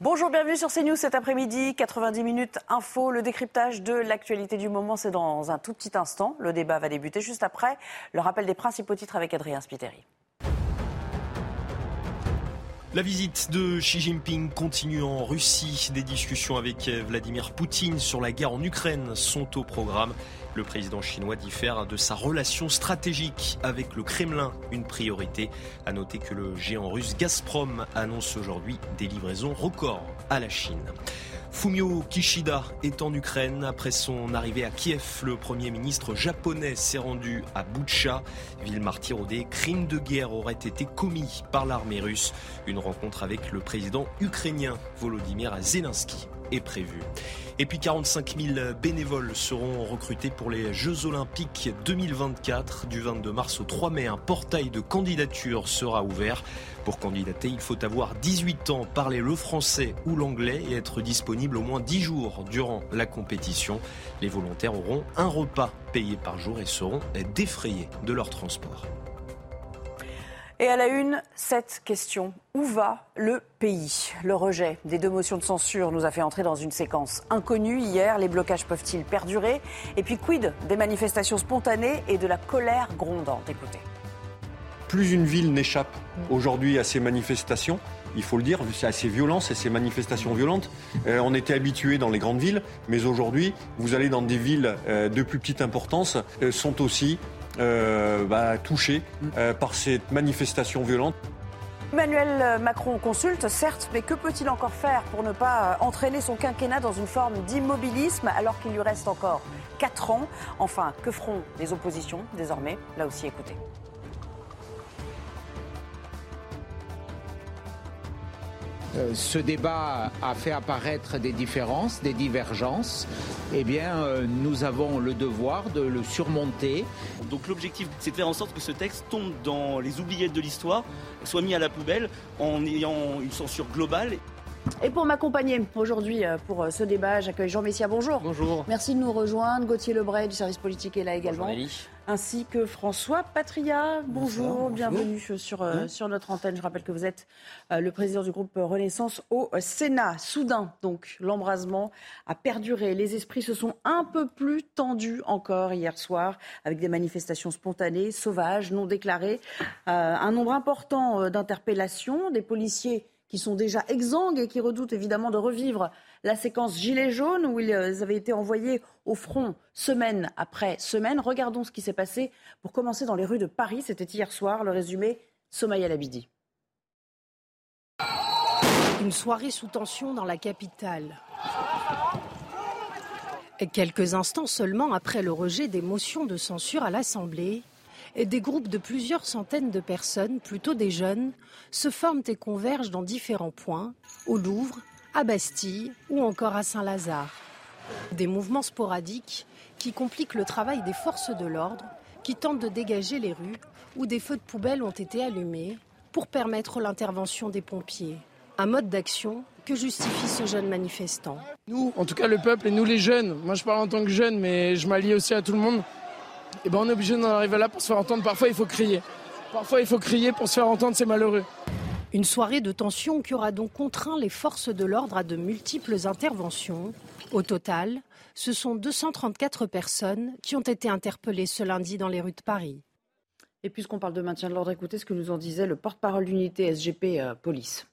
Bonjour, bienvenue sur CNews cet après-midi. 90 minutes info. Le décryptage de l'actualité du moment, c'est dans un tout petit instant. Le débat va débuter juste après. Le rappel des principaux titres avec Adrien Spiteri. La visite de Xi Jinping continue en Russie. Des discussions avec Vladimir Poutine sur la guerre en Ukraine sont au programme. Le président chinois diffère de sa relation stratégique avec le Kremlin, une priorité. À noter que le géant russe Gazprom annonce aujourd'hui des livraisons records à la Chine. Fumio Kishida est en Ukraine. Après son arrivée à Kiev, le Premier ministre japonais s'est rendu à Boutcha, ville martyre crimes de guerre auraient été commis par l'armée russe. Une rencontre avec le président ukrainien Volodymyr Zelensky est prévue. Et puis 45 000 bénévoles seront recrutés pour les Jeux Olympiques 2024. Du 22 mars au 3 mai, un portail de candidature sera ouvert. Pour candidater, il faut avoir 18 ans, parler le français ou l'anglais et être disponible au moins 10 jours durant la compétition. Les volontaires auront un repas payé par jour et seront défrayés de leur transport. Et à la une, cette question. Où va le pays? Le rejet des deux motions de censure nous a fait entrer dans une séquence inconnue hier. Les blocages peuvent-ils perdurer? Et puis quid des manifestations spontanées et de la colère grondante? Écoutez. Plus une ville n'échappe aujourd'hui à ces manifestations, il faut le dire, c'est assez violent, c'est ces manifestations violentes. Euh, on était habitué dans les grandes villes, mais aujourd'hui, vous allez dans des villes euh, de plus petite importance, euh, sont aussi euh, bah, touchés euh, par cette manifestation violente. Emmanuel Macron consulte, certes, mais que peut-il encore faire pour ne pas entraîner son quinquennat dans une forme d'immobilisme alors qu'il lui reste encore 4 ans? Enfin, que feront les oppositions désormais? Là aussi, écoutez. Ce débat a fait apparaître des différences, des divergences. Eh bien, euh, nous avons le devoir de le surmonter. Donc l'objectif, c'est de faire en sorte que ce texte tombe dans les oubliettes de l'histoire, soit mis à la poubelle en ayant une censure globale. Et pour m'accompagner aujourd'hui euh, pour ce débat, j'accueille Jean Messia. Bonjour. Bonjour. Merci de nous rejoindre. Gauthier Lebray du service politique est là également. Bonjour, ainsi que François Patria. Bonjour, bienvenue sur, euh, sur notre antenne. Je rappelle que vous êtes euh, le président du groupe Renaissance au Sénat. Soudain, donc, l'embrasement a perduré. Les esprits se sont un peu plus tendus encore hier soir avec des manifestations spontanées, sauvages, non déclarées. Euh, un nombre important euh, d'interpellations, des policiers qui sont déjà exsangues et qui redoutent évidemment de revivre la séquence Gilets jaunes où ils avaient été envoyés au front semaine après semaine. Regardons ce qui s'est passé pour commencer dans les rues de Paris. C'était hier soir. Le résumé, Somaya Labidi. Une soirée sous tension dans la capitale. Quelques instants seulement après le rejet des motions de censure à l'Assemblée, des groupes de plusieurs centaines de personnes, plutôt des jeunes, se forment et convergent dans différents points, au Louvre, à Bastille ou encore à Saint-Lazare. Des mouvements sporadiques qui compliquent le travail des forces de l'ordre, qui tentent de dégager les rues où des feux de poubelle ont été allumés pour permettre l'intervention des pompiers. Un mode d'action que justifie ce jeune manifestant. Nous, en tout cas le peuple et nous les jeunes, moi je parle en tant que jeune mais je m'allie aussi à tout le monde, et ben on est obligé d'en arriver là pour se faire entendre. Parfois il faut crier. Parfois il faut crier pour se faire entendre, c'est malheureux. Une soirée de tension qui aura donc contraint les forces de l'ordre à de multiples interventions. Au total, ce sont 234 personnes qui ont été interpellées ce lundi dans les rues de Paris. Et puisqu'on parle de maintien de l'ordre, écoutez ce que nous en disait le porte-parole d'unité SGP euh, Police.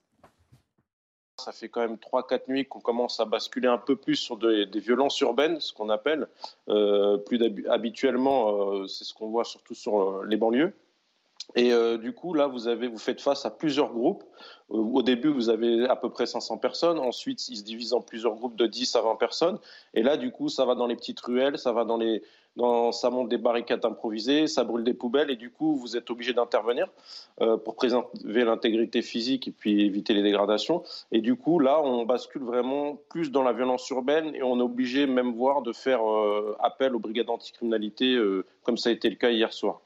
Ça fait quand même 3-4 nuits qu'on commence à basculer un peu plus sur des, violences urbaines, ce qu'on appelle. Euh, plus habituellement, euh, c'est ce qu'on voit surtout sur euh, les banlieues. Et euh, du coup, là, vous, avez, vous faites face à plusieurs groupes. Euh, au début, vous avez à peu près 500 personnes. Ensuite, ils se divisent en plusieurs groupes de 10 à 20 personnes. Et là, du coup, ça va dans les petites ruelles, ça va dans les, ça monte des barricades improvisées, ça brûle des poubelles. Et du coup, vous êtes obligé d'intervenir euh, pour préserver l'intégrité physique et puis éviter les dégradations. Et du coup, là, on bascule vraiment plus dans la violence urbaine et on est obligé même voir de faire appel aux brigades anticriminalité, comme ça a été le cas hier soir.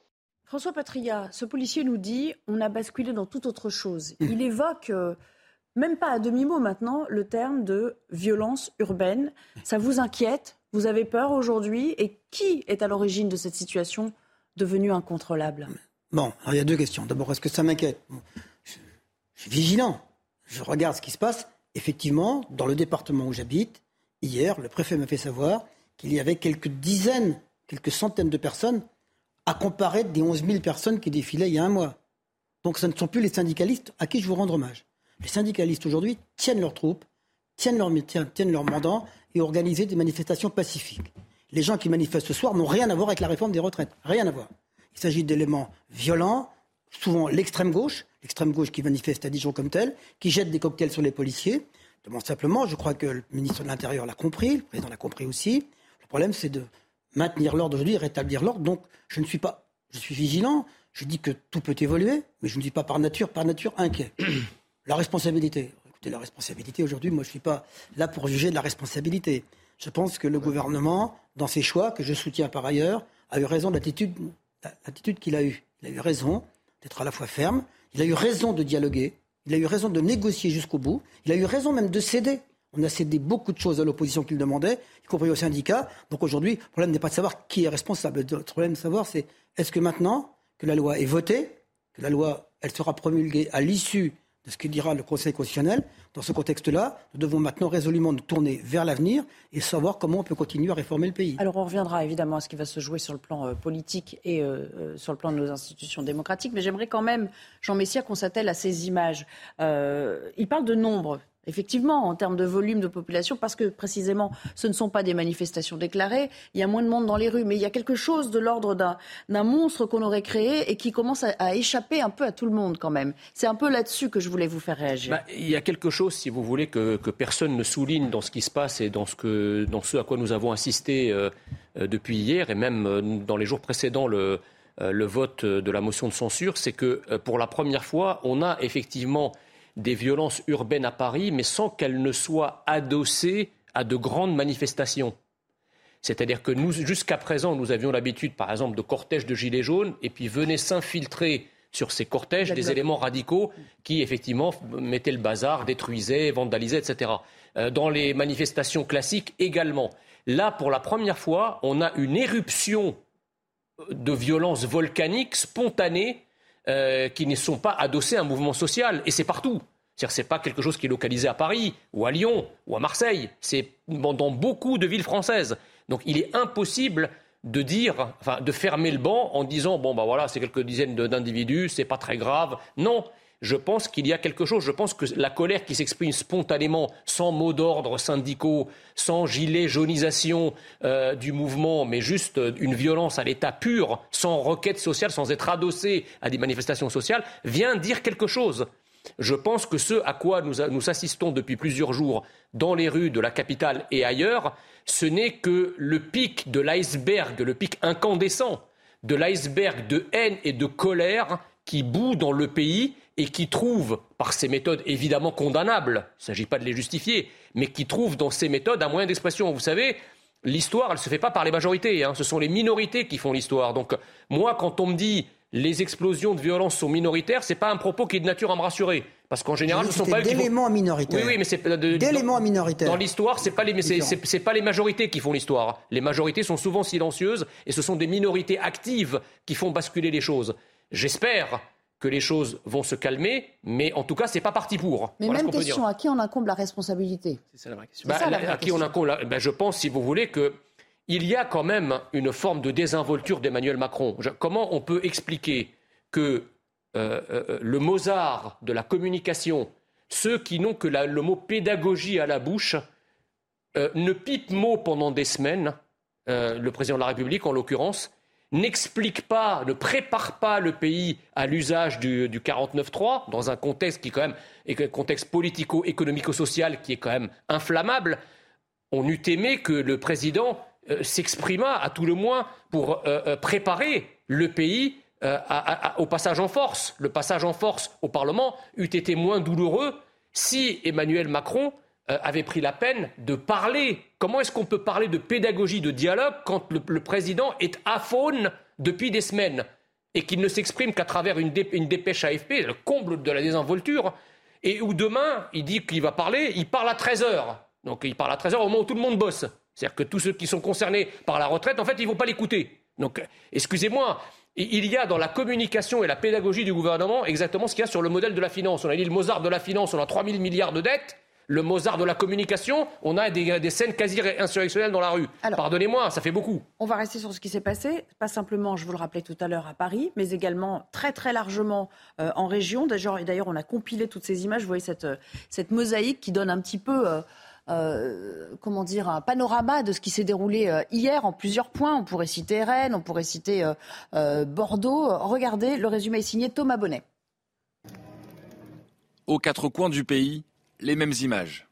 François Patria, ce policier nous dit on a basculé dans toute autre chose. Il évoque, euh, même pas à demi-mot maintenant, le terme de violence urbaine. Ça vous inquiète? Vous avez peur aujourd'hui? Et qui est à l'origine de cette situation devenue incontrôlable? Bon, il y a deux questions. D'abord, est-ce que ça m'inquiète? Je, je suis vigilant. Je regarde ce qui se passe. Effectivement, dans le département où j'habite, hier, le préfet m'a fait savoir qu'il y avait quelques dizaines, quelques centaines de personnes à comparer des 11 000 personnes qui défilaient il y a un mois. Donc ce ne sont plus les syndicalistes à qui je veux rendre hommage. Les syndicalistes aujourd'hui tiennent leurs troupes, tiennent leur, tiennent leur mandat et organisent des manifestations pacifiques. Les gens qui manifestent ce soir n'ont rien à voir avec la réforme des retraites. Rien à voir. Il s'agit d'éléments violents, souvent l'extrême gauche, l'extrême gauche qui manifeste à Dijon comme tel, qui jette des cocktails sur les policiers. demande simplement, je crois que le ministre de l'Intérieur l'a compris, le président l'a compris aussi. Le problème, c'est de maintenir l'ordre aujourd'hui, rétablir l'ordre. Donc, je ne suis pas, je suis vigilant. Je dis que tout peut évoluer, mais je ne suis pas par nature, par nature inquiet. la responsabilité. Écoutez, la responsabilité aujourd'hui, moi, je ne suis pas là pour juger de la responsabilité. Je pense que le gouvernement, dans ses choix, que je soutiens par ailleurs, a eu raison de l'attitude qu'il a eue. Il a eu raison d'être à la fois ferme. Il a eu raison de dialoguer. Il a eu raison de négocier jusqu'au bout. Il a eu raison même de céder. On a cédé beaucoup de choses à l'opposition qu'il demandait, y compris aux syndicats. Donc aujourd'hui, le problème n'est pas de savoir qui est responsable. Le problème de savoir, c'est est-ce que maintenant que la loi est votée, que la loi, elle sera promulguée à l'issue de ce que dira le Conseil constitutionnel. Dans ce contexte-là, nous devons maintenant résolument nous tourner vers l'avenir et savoir comment on peut continuer à réformer le pays. Alors on reviendra évidemment à ce qui va se jouer sur le plan euh, politique et euh, euh, sur le plan de nos institutions démocratiques, mais j'aimerais quand même, Jean Messia, qu'on s'attelle à ces images. il parle de nombre effectivement, en termes de volume de population, parce que précisément, ce ne sont pas des manifestations déclarées. Il y a moins de monde dans les rues, mais il y a quelque chose de l'ordre d'un monstre qu'on aurait créé et qui commence à, échapper un peu à tout le monde quand même. C'est un peu là-dessus que je voulais vous faire réagir. Bah, il y a quelque chose, si vous voulez, que, personne ne souligne dans ce qui se passe et dans ce, à quoi nous avons assisté euh, euh, depuis hier et même euh, dans les jours précédents le vote de la motion de censure, c'est que pour la première fois, on a effectivement des violences urbaines à Paris, mais sans qu'elles ne soient adossées à de grandes manifestations. C'est-à-dire que nous, jusqu'à présent, nous avions l'habitude, par exemple, de cortèges de gilets jaunes, et puis venaient s'infiltrer sur ces cortèges des éléments radicaux qui, effectivement, mettaient le bazar, détruisaient, vandalisaient, etc. Euh, dans les manifestations classiques également. Là, pour la première fois, on a une éruption de violence volcanique spontanée euh, qui ne sont pas adossés à un mouvement social. Et c'est partout. C'est-à-dire c'est pas quelque chose qui est localisé à Paris ou à Lyon ou à Marseille. C'est dans beaucoup de villes françaises. Donc il est impossible de dire, enfin, de fermer le banc en disant bon bah voilà c'est quelques dizaines d'individus, c'est pas très grave. Non, je pense qu'il y a quelque chose. Je pense que la colère qui s'exprime spontanément, sans mot d'ordre syndicaux, sans gilet jaunisation euh, du mouvement, mais juste une violence à l'état pur, sans requête sociale, sans être adossée à des manifestations sociales, vient dire quelque chose. Je pense que ce à quoi nous, nous assistons depuis plusieurs jours dans les rues de la capitale et ailleurs, ce n'est que le pic de l'iceberg, le pic incandescent de l'iceberg de haine et de colère qui bout dans le pays et qui trouve, par ces méthodes évidemment condamnables, il ne s'agit pas de les justifier, mais qui trouve dans ces méthodes un moyen d'expression. Vous savez, l'histoire, elle ne se fait pas par les majorités, hein. ce sont les minorités qui font l'histoire. Donc moi, quand on me dit les explosions de violence sont minoritaires, ce n'est pas un propos qui est de nature à me rassurer. Parce qu'en général, ce ne sont pas d'éléments minoritaires. Oui, oui, mais c'est d'éléments minoritaires. Dans l'histoire, c'est pas les c'est pas les majorités qui font l'histoire. Les majorités sont souvent silencieuses et ce sont des minorités actives qui font basculer les choses. J'espère que les choses vont se calmer, mais en tout cas, c'est pas parti pour. Mais même question, à qui on incombe la responsabilité? C'est ça la vraie question. Bah, à qui on incombe bah, Je pense, si vous voulez, que il y a quand même une forme de désinvolture d'Emmanuel Macron. comment on peut expliquer que euh, euh, le Mozart de la communication, ceux qui n'ont que le mot pédagogie à la bouche, euh, ne pipent mot pendant des semaines, le président de la République en l'occurrence, n'explique pas, ne prépare pas le pays à l'usage du, du 49-3, dans un contexte qui quand même un contexte politico-économico-social qui est quand même inflammable, on eût aimé que le président euh, s'exprimât à tout le moins pour euh, euh, préparer le pays au passage en force. Le passage en force au Parlement eût été moins douloureux si Emmanuel Macron avait pris la peine de parler. Comment est-ce qu'on peut parler de pédagogie, de dialogue quand le, président est aphone depuis des semaines et qu'il ne s'exprime qu'à travers une, dépêche AFP, le comble de la désinvolture, et où demain, il dit qu'il va parler, il parle à 13 heures. Donc il parle à 13 heures au moment où tout le monde bosse. C'est-à-dire que tous ceux qui sont concernés par la retraite, en fait, ils ne vont pas l'écouter. Donc, excusez-moi, il y a dans la communication et la pédagogie du gouvernement exactement ce qu'il y a sur le modèle de la finance. On a dit le Mozart de la finance, on a 3 000 milliards de dettes. Le Mozart de la communication, on a des, scènes quasi insurrectionnelles dans la rue. Pardonnez-moi, ça fait beaucoup. On va rester sur ce qui s'est passé, pas simplement, je vous le rappelais tout à l'heure, à Paris, mais également très très largement euh, en région. D'ailleurs, on a compilé toutes ces images. Vous voyez cette, euh, cette mosaïque qui donne un petit peu... Euh, euh, comment dire, un panorama de ce qui s'est déroulé euh, hier en plusieurs points. On pourrait citer Rennes, on pourrait citer euh, Bordeaux. Regardez, le résumé est signé Thomas Bonnet. Aux quatre coins du pays, les mêmes images.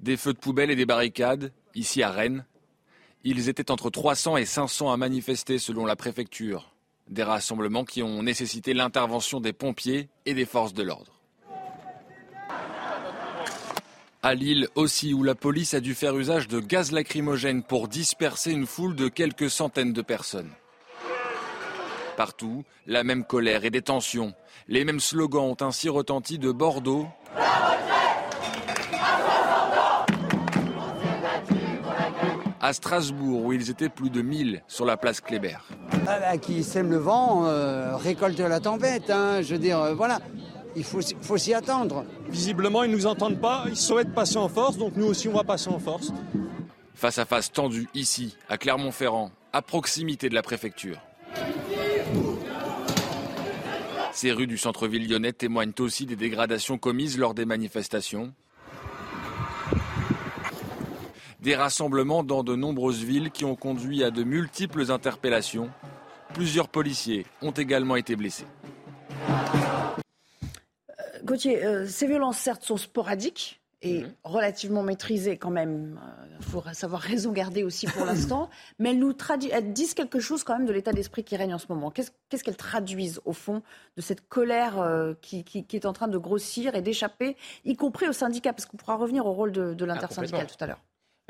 Des feux de poubelle et des barricades, ici à Rennes. Ils étaient entre 300 et 500 à manifester selon la préfecture. Des rassemblements qui ont nécessité l'intervention des pompiers et des forces de l'ordre. À Lille aussi, où la police a dû faire usage de gaz lacrymogène pour disperser une foule de quelques centaines de personnes. Partout, la même colère et des tensions. Les mêmes slogans ont ainsi retenti de Bordeaux. À Strasbourg, où ils étaient plus de 1000 sur la place Kléber. Ah bah, qui sème le vent, euh, récolte la tempête. Hein. je veux dire, euh, voilà il faut, s'y attendre. Visiblement, ils ne nous entendent pas, ils souhaitent passer en force, donc nous aussi, on va passer en force. Face à face tendu ici, à Clermont-Ferrand, à proximité de la préfecture. Ces rues du centre-ville lyonnais témoignent aussi des dégradations commises lors des manifestations. Des rassemblements dans de nombreuses villes qui ont conduit à de multiples interpellations. Plusieurs policiers ont également été blessés. Gauthier, euh, ces violences, certes, sont sporadiques et mhm. relativement maîtrisées quand même. Il faut savoir raison garder aussi pour l'instant. mais elles nous disent quelque chose quand même de l'état d'esprit qui règne en ce moment. Qu'est-ce qu'elles traduisent au fond de cette colère euh, qui, est en train de grossir et d'échapper, y compris aux syndicats Parce qu'on pourra revenir au rôle de, de ah, l'intersyndical tout à l'heure.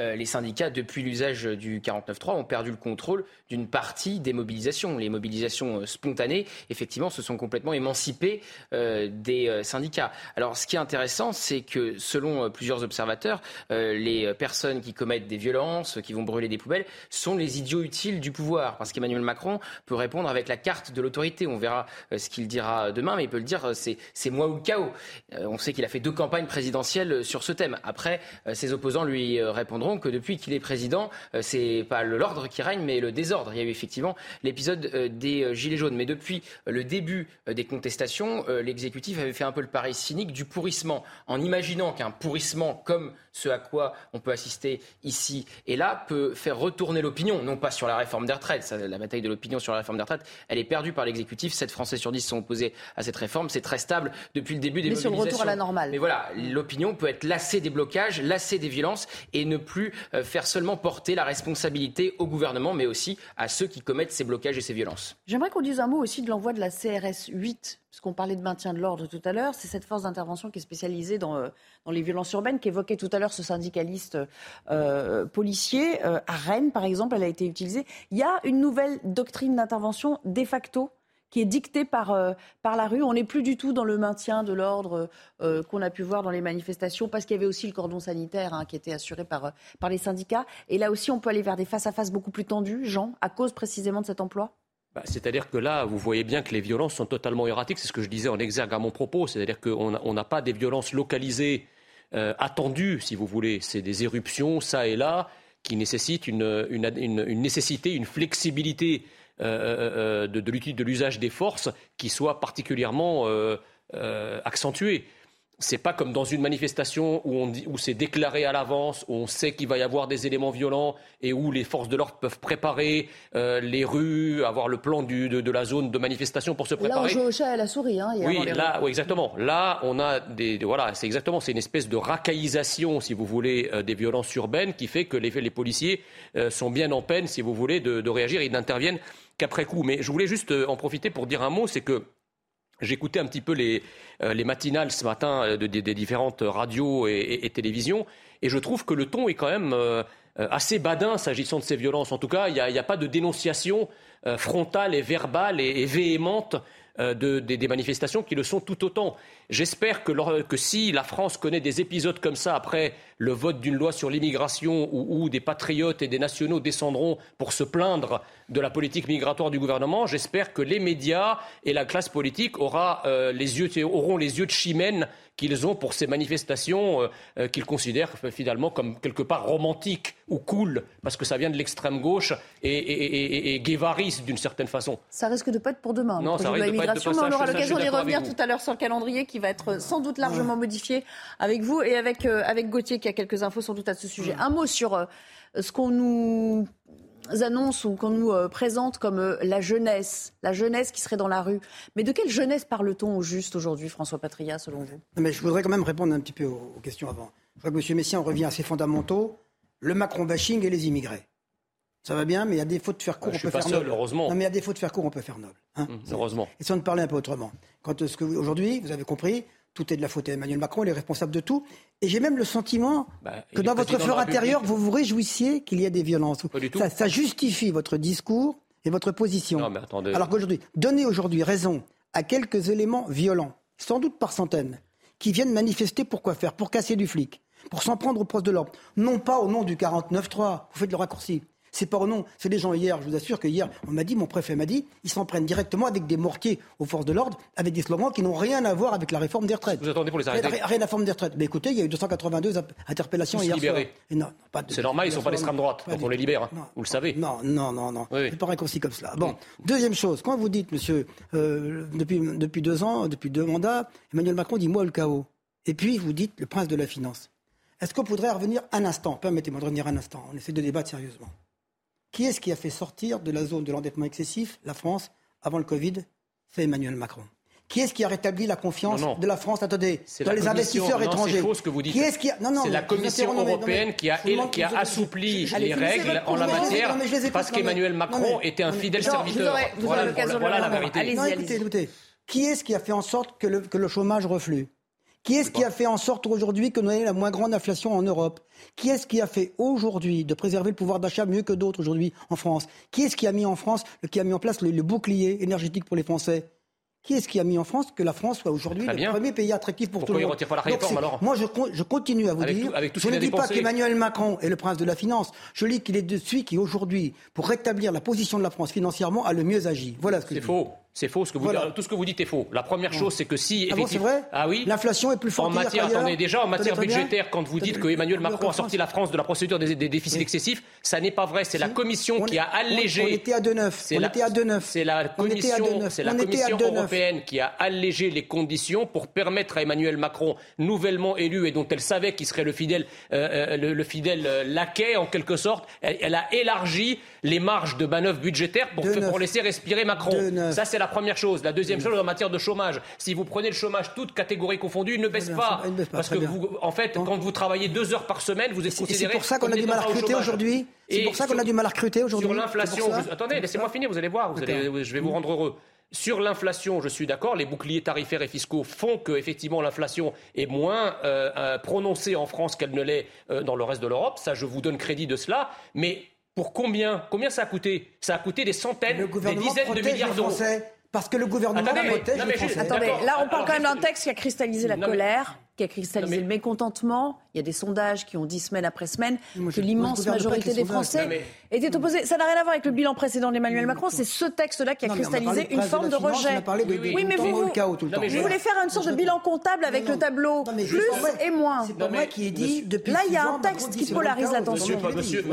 Euh, les syndicats, depuis l'usage du 49.3, ont perdu le contrôle d'une partie des mobilisations. Les mobilisations euh, spontanées, effectivement, se sont complètement émancipées euh, des syndicats. Alors, ce qui est intéressant, c'est que, selon plusieurs observateurs, les personnes qui commettent des violences, qui vont brûler des poubelles, sont les idiots utiles du pouvoir. Parce qu'Emmanuel Macron peut répondre avec la carte de l'autorité. On verra ce qu'il dira demain, mais il peut le dire, c'est moi ou le chaos. on sait qu'il a fait deux campagnes présidentielles sur ce thème. Après, ses opposants lui que depuis qu'il est président, euh, c'est pas l'ordre qui règne, mais le désordre. Il y a eu effectivement l'épisode euh, des euh, Gilets jaunes. Mais depuis le début des contestations, l'exécutif avait fait un peu le pari cynique du pourrissement, en imaginant qu'un pourrissement comme ce à quoi on peut assister ici et là peut faire retourner l'opinion, non pas sur la réforme des retraites. la bataille de l'opinion sur la réforme des retraites, elle est perdue par l'exécutif. 7 Français sur 10 sont opposés à cette réforme. C'est très stable depuis le début des Mais mobilisations. sur le retour à la normale. Mais voilà, l'opinion peut être lassée des blocages, lassée des violences et ne plus euh, faire seulement porter la responsabilité au gouvernement, mais aussi à ceux qui commettent ces blocages et ces violences. J'aimerais qu'on dise un mot aussi de l'envoi de la CRS 8 puisqu'on parlait de maintien de l'ordre tout à l'heure, c'est cette force d'intervention qui est spécialisée dans, euh, dans les violences urbaines, qu'évoquait tout à l'heure ce syndicaliste euh, policier. À Rennes, par exemple, elle a été utilisée. Il y a une nouvelle doctrine d'intervention de facto qui est dictée par, par la rue. On n'est plus du tout dans le maintien de l'ordre qu'on a pu voir dans les manifestations, parce qu'il y avait aussi le cordon sanitaire hein, qui était assuré par, par les syndicats. Et là aussi, on peut aller vers des face-à-face -face beaucoup plus tendus, Jean, à cause précisément de cet emploi? Bah, c'est-à-dire que là, vous voyez bien que les violences sont totalement erratiques. C'est ce que je disais en exergue à mon propos. C'est-à-dire qu'on n'a pas des violences localisées euh, attendues, si vous voulez. C'est des éruptions, ça et là, qui nécessitent une, nécessité, une flexibilité euh, euh, de, de l'usage des forces qui soit particulièrement accentuée. C'est pas comme dans une manifestation où, on dit, où c'est déclaré à l'avance, où on sait qu'il va y avoir des éléments violents et où les forces de l'ordre peuvent préparer euh, les rues, avoir le plan du, de, de, la zone de manifestation pour se préparer. Là, on joue au chat et à la souris. Hein, oui, là, oui, exactement. Là, on a des, voilà, c'est exactement, c'est une espèce de racaillisation, si vous voulez, euh, des violences urbaines qui fait que les, les policiers euh, sont bien en peine, si vous voulez, de, de réagir. Ils n'interviennent qu'après coup. Mais je voulais juste en profiter pour dire un mot, c'est que J'écoutais un petit peu les, euh, les matinales ce matin euh, de, de, des différentes radios et, télévisions, et je trouve que le ton est quand même euh, assez badin s'agissant de ces violences. En tout cas, il n'y a, a, pas de dénonciation frontale et verbale et, véhémente de, des, manifestations qui le sont tout autant. J'espère que, si la France connaît des épisodes comme ça après le vote d'une loi sur l'immigration où, où, des patriotes et des nationaux descendront pour se plaindre de la politique migratoire du gouvernement, j'espère que les médias et la classe politique aura, euh, les yeux, auront les yeux de chimène qu'ils ont pour ces manifestations euh, qu'ils considèrent finalement comme quelque part romantiques ou cool, parce que ça vient de l'extrême gauche et, et, et, et guévariste d'une certaine façon. Ça risque de pas être pour demain. Non, ça risque de pas être de passage, on aura l'occasion d'y revenir tout à l'heure sur le calendrier qui va être sans doute largement ouais. modifié avec vous et avec, euh, avec Gauthier qui a quelques infos sans doute à ce sujet. Ouais. Un mot sur euh, ce qu'on nous annonce ou qu'on nous euh, présente comme euh, la jeunesse, la jeunesse qui serait dans la rue. Mais de quelle jeunesse parle-t-on au juste aujourd'hui, François Patria, selon vous? Non, mais Je voudrais quand même répondre un petit peu aux, aux questions avant. Je crois que M. Messiaen revient à ses fondamentaux, le Macron-bashing et les immigrés. Ça va bien, mais il y a des fautes de faire court, bah, on peut faire seul, noble. Heureusement. Non, mais il y a des fautes de faire court, on peut faire noble. Hein mmh, heureusement. Et si on parlait un peu autrement. Quand ce que aujourd'hui, vous avez compris, tout est de la faute à Emmanuel Macron, il est responsable de tout. Et j'ai même le sentiment bah, que dans votre fort intérieur, vous vous réjouissiez qu'il y ait des violences. Pas du tout. Ça, ça justifie votre discours et votre position. Non, mais attendez. Alors qu'aujourd'hui, donnez aujourd'hui raison à quelques éléments violents, sans doute par centaines, qui viennent manifester pour quoi faire Pour casser du flic, pour s'en prendre au poste de l'ordre. Non pas au nom du 49-3, vous faites le raccourci. C'est pas au nom. C'est des gens hier, je vous assure que hier, on m'a dit, mon préfet m'a dit, ils s'en prennent directement avec des mortiers aux forces de l'ordre, avec des slogans qui n'ont rien à voir avec la réforme des retraites. Vous attendez pour les arrêter Rien, rien à la réforme des retraites. Mais écoutez, il y a eu 282 interpellations Tous hier libérés. soir. Non, pas de, C'est normal, ils sont pas d'extrême droite, donc on les libère. Non. Vous le savez. Non, non, non, non. Oui. C'est pas raccourci comme cela. Bon, deuxième chose, quand vous dites, monsieur, euh, depuis, depuis deux ans, depuis deux mandats, Emmanuel Macron dit moi le chaos. Et puis vous dites le prince de la finance. Est-ce qu'on pourrait revenir un instant? Permettez-moi de revenir un instant. On essaie de débattre sérieusement. Qui est-ce qui a fait sortir de la zone de l'endettement excessif la France avant le Covid C'est Emmanuel Macron. Qui est-ce qui a rétabli la confiance non, non. de la France Attendez, dans la les investisseurs non, étrangers. C'est faux ce que vous dites. Qui est-ce qui a... Non, non, c'est la Commission européenne qui a, qui assoupli les règles en la matière parce qu'Emmanuel Macron était un fidèle serviteur. vous aurez- vous voilà aurez la vérité. Allez-y, écoutez, écoutez. Qui est-ce qui a fait en sorte que le, que le chômage reflue Qui est-ce qui a fait en sorte aujourd'hui que nous ayons la moins grande inflation en Europe? Qui est-ce qui a fait aujourd'hui de préserver le pouvoir d'achat mieux que d'autres aujourd'hui en France? Qui est-ce qui a mis en France, qui a mis en place le, le bouclier énergétique pour les Français? Qui est-ce qui a mis en France que la France soit aujourd'hui le premier pays attractif pour Pourquoi tout le il monde? retire pas la réforme, alors? Moi, je, con- je continue à vous Avec dire. tout- avec tout ce je ne dis pas qu'Emmanuel Macron est le prince de la finance. Je dis qu'il est de celui qui aujourd'hui, pour rétablir la position de la France financièrement, a le mieux agi. Voilà ce que je C'est dis. C'est faux. Ce que vous Voilà. tout ce que vous dites est faux. La première chose, c'est que si Ah bon, effectivement, vrai ah oui, L'inflation est plus en forte hier matière, attendez, déjà en matière budgétaire, quand vous dites que Emmanuel Macron a sorti la France de la procédure des, des déficits Oui. excessifs, ça n'est pas vrai. C'est la Si. Commission On qui est- a allégé. On, était à 2,9. C'est On la- était à 2,9. C'est la Commission, 2,9. c'est la Commission 2,9. européenne qui a allégé les conditions pour permettre à Emmanuel Macron, nouvellement élu et dont elle savait qu'il serait le fidèle, euh, euh, le, le fidèle euh, laquais en quelque sorte, elle, elle a élargi les marges de manœuvre budgétaires pour, 2,9. pour laisser respirer Macron. 2,9. Ça c'est la première chose. La deuxième chose en matière de chômage, si vous prenez le chômage toutes catégories confondues, il ne baisse bien, pas. baisse Parce que bien. vous, en fait, quand vous travaillez deux heures par semaine, vous êtes Et c'est considéré. pour ça qu'on a du mal à recruter aujourd'hui. C'est pour ça qu'on a du mal à recruter aujourd'hui. Sur l'inflation, attendez, laissez-moi finir, vous allez voir, vous allez- je vais vous rendre heureux. Sur l'inflation, je suis d'accord, les boucliers tarifaires et fiscaux font que effectivement l'inflation est moins euh, euh, prononcée en France qu'elle ne l'est euh, dans le reste de l'Europe. Ça, je vous donne crédit de cela. Mais pour combien Combien ça a coûté? Ça a coûté des centaines, des dizaines de milliards d'euros. Parce que le gouvernement Attendez, protège non, les Français. Attendez, là on parle Alors, quand même d'un texte qui a cristallisé la Non, mais- colère, qui a cristallisé Non, mais- le mécontentement. Il y a des sondages qui ont dit semaine après semaine Moi, que l'immense majorité des. Français Non, mais- étaient opposés. Ça n'a rien à voir avec le bilan précédent d'Emmanuel Macron, c'est ce texte-là qui a cristallisé de une forme de de finance, rejet. on a parlé de- Oui, oui. Oui, mais vous, vous, vous je- voulez faire une sorte de bilan comptable avec le tableau plus et moins. C'est pas moi qui ai dit Là, il y a un texte qui polarise l'attention.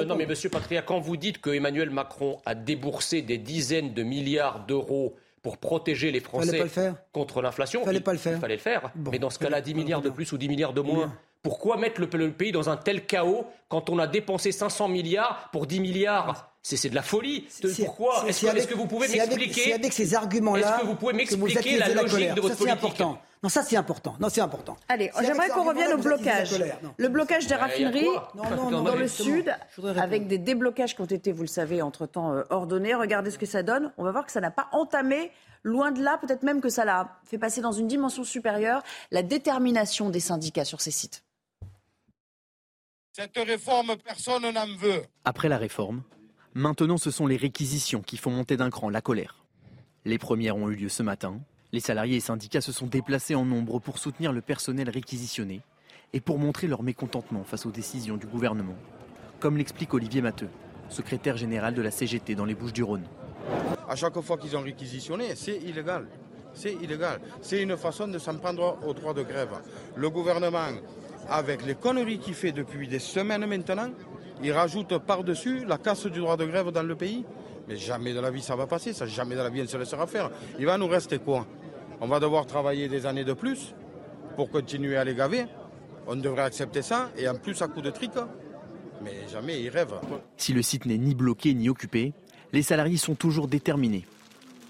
Non, mais monsieur Patria, quand vous dites que Emmanuel Macron a déboursé des dizaines de milliards d'euros pour protéger les Français contre l'inflation. Il fallait pas le faire. Il fallait le faire. mais dans ce cas-là, 10 milliards de plus ou 10 milliards de moins. Pourquoi mettre le, pays dans un tel chaos quand on a dépensé 500 milliards pour 10 milliards c'est de la folie. Pourquoi Est-ce que, vous pouvez m'expliquer C'est avec ces arguments-là Est-ce que vous pouvez m'expliquer la logique de votre ça, politique important. Non, ça c'est important. Non, c'est important. Allez, j'aimerais qu'on revienne au blocage. Le blocage des raffineries dans le sud, avec des déblocages qui ont été, vous le savez, entre-temps euh, ordonnés. Regardez ce que ça donne. On va voir que ça n'a pas entamé, loin de là, peut-être même que ça l'a fait passer dans une dimension supérieure, la détermination des syndicats sur ces sites. Cette réforme, personne n'en veut. Après la réforme, maintenant ce sont les réquisitions qui font monter d'un cran la colère. Les premières ont eu lieu ce matin. Les salariés et syndicats se sont déplacés en nombre pour soutenir le personnel réquisitionné et pour montrer leur mécontentement face aux décisions du gouvernement, comme l'explique Olivier Matteux, secrétaire général de la CGT dans les Bouches-du-Rhône. À chaque fois qu'ils ont réquisitionné, c'est illégal. C'est illégal. C'est une façon de s'en prendre au droit de grève. Le gouvernement, avec les conneries qu'il fait depuis des semaines maintenant, il rajoute par-dessus la casse du droit de grève dans le pays. Mais jamais de la vie ça va passer, ça jamais de la vie on se laissera faire. Il va nous rester quoi? On va devoir travailler des années de plus pour continuer à les gaver. On devrait accepter ça et en plus à coup de trick. Mais jamais ils rêvent. Si le site n'est ni bloqué ni occupé, les salariés sont toujours déterminés.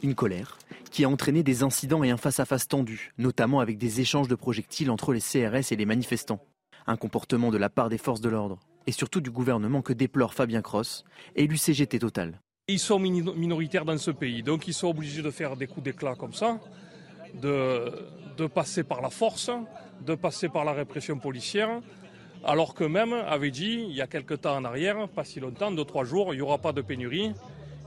Une colère qui a entraîné des incidents et un face-à-face tendu, notamment avec des échanges de projectiles entre les CRS et les manifestants. Un comportement de la part des forces de l'ordre et surtout du gouvernement que déplore Fabien Cross, élu CGT Total. Ils sont minoritaires dans ce pays, donc ils sont obligés de faire des coups d'éclat comme ça, de, passer par la force, de passer par la répression policière, alors qu'eux-mêmes avaient dit, il y a quelque temps en arrière, pas si longtemps, deux, trois jours, il n'y aura pas de pénurie,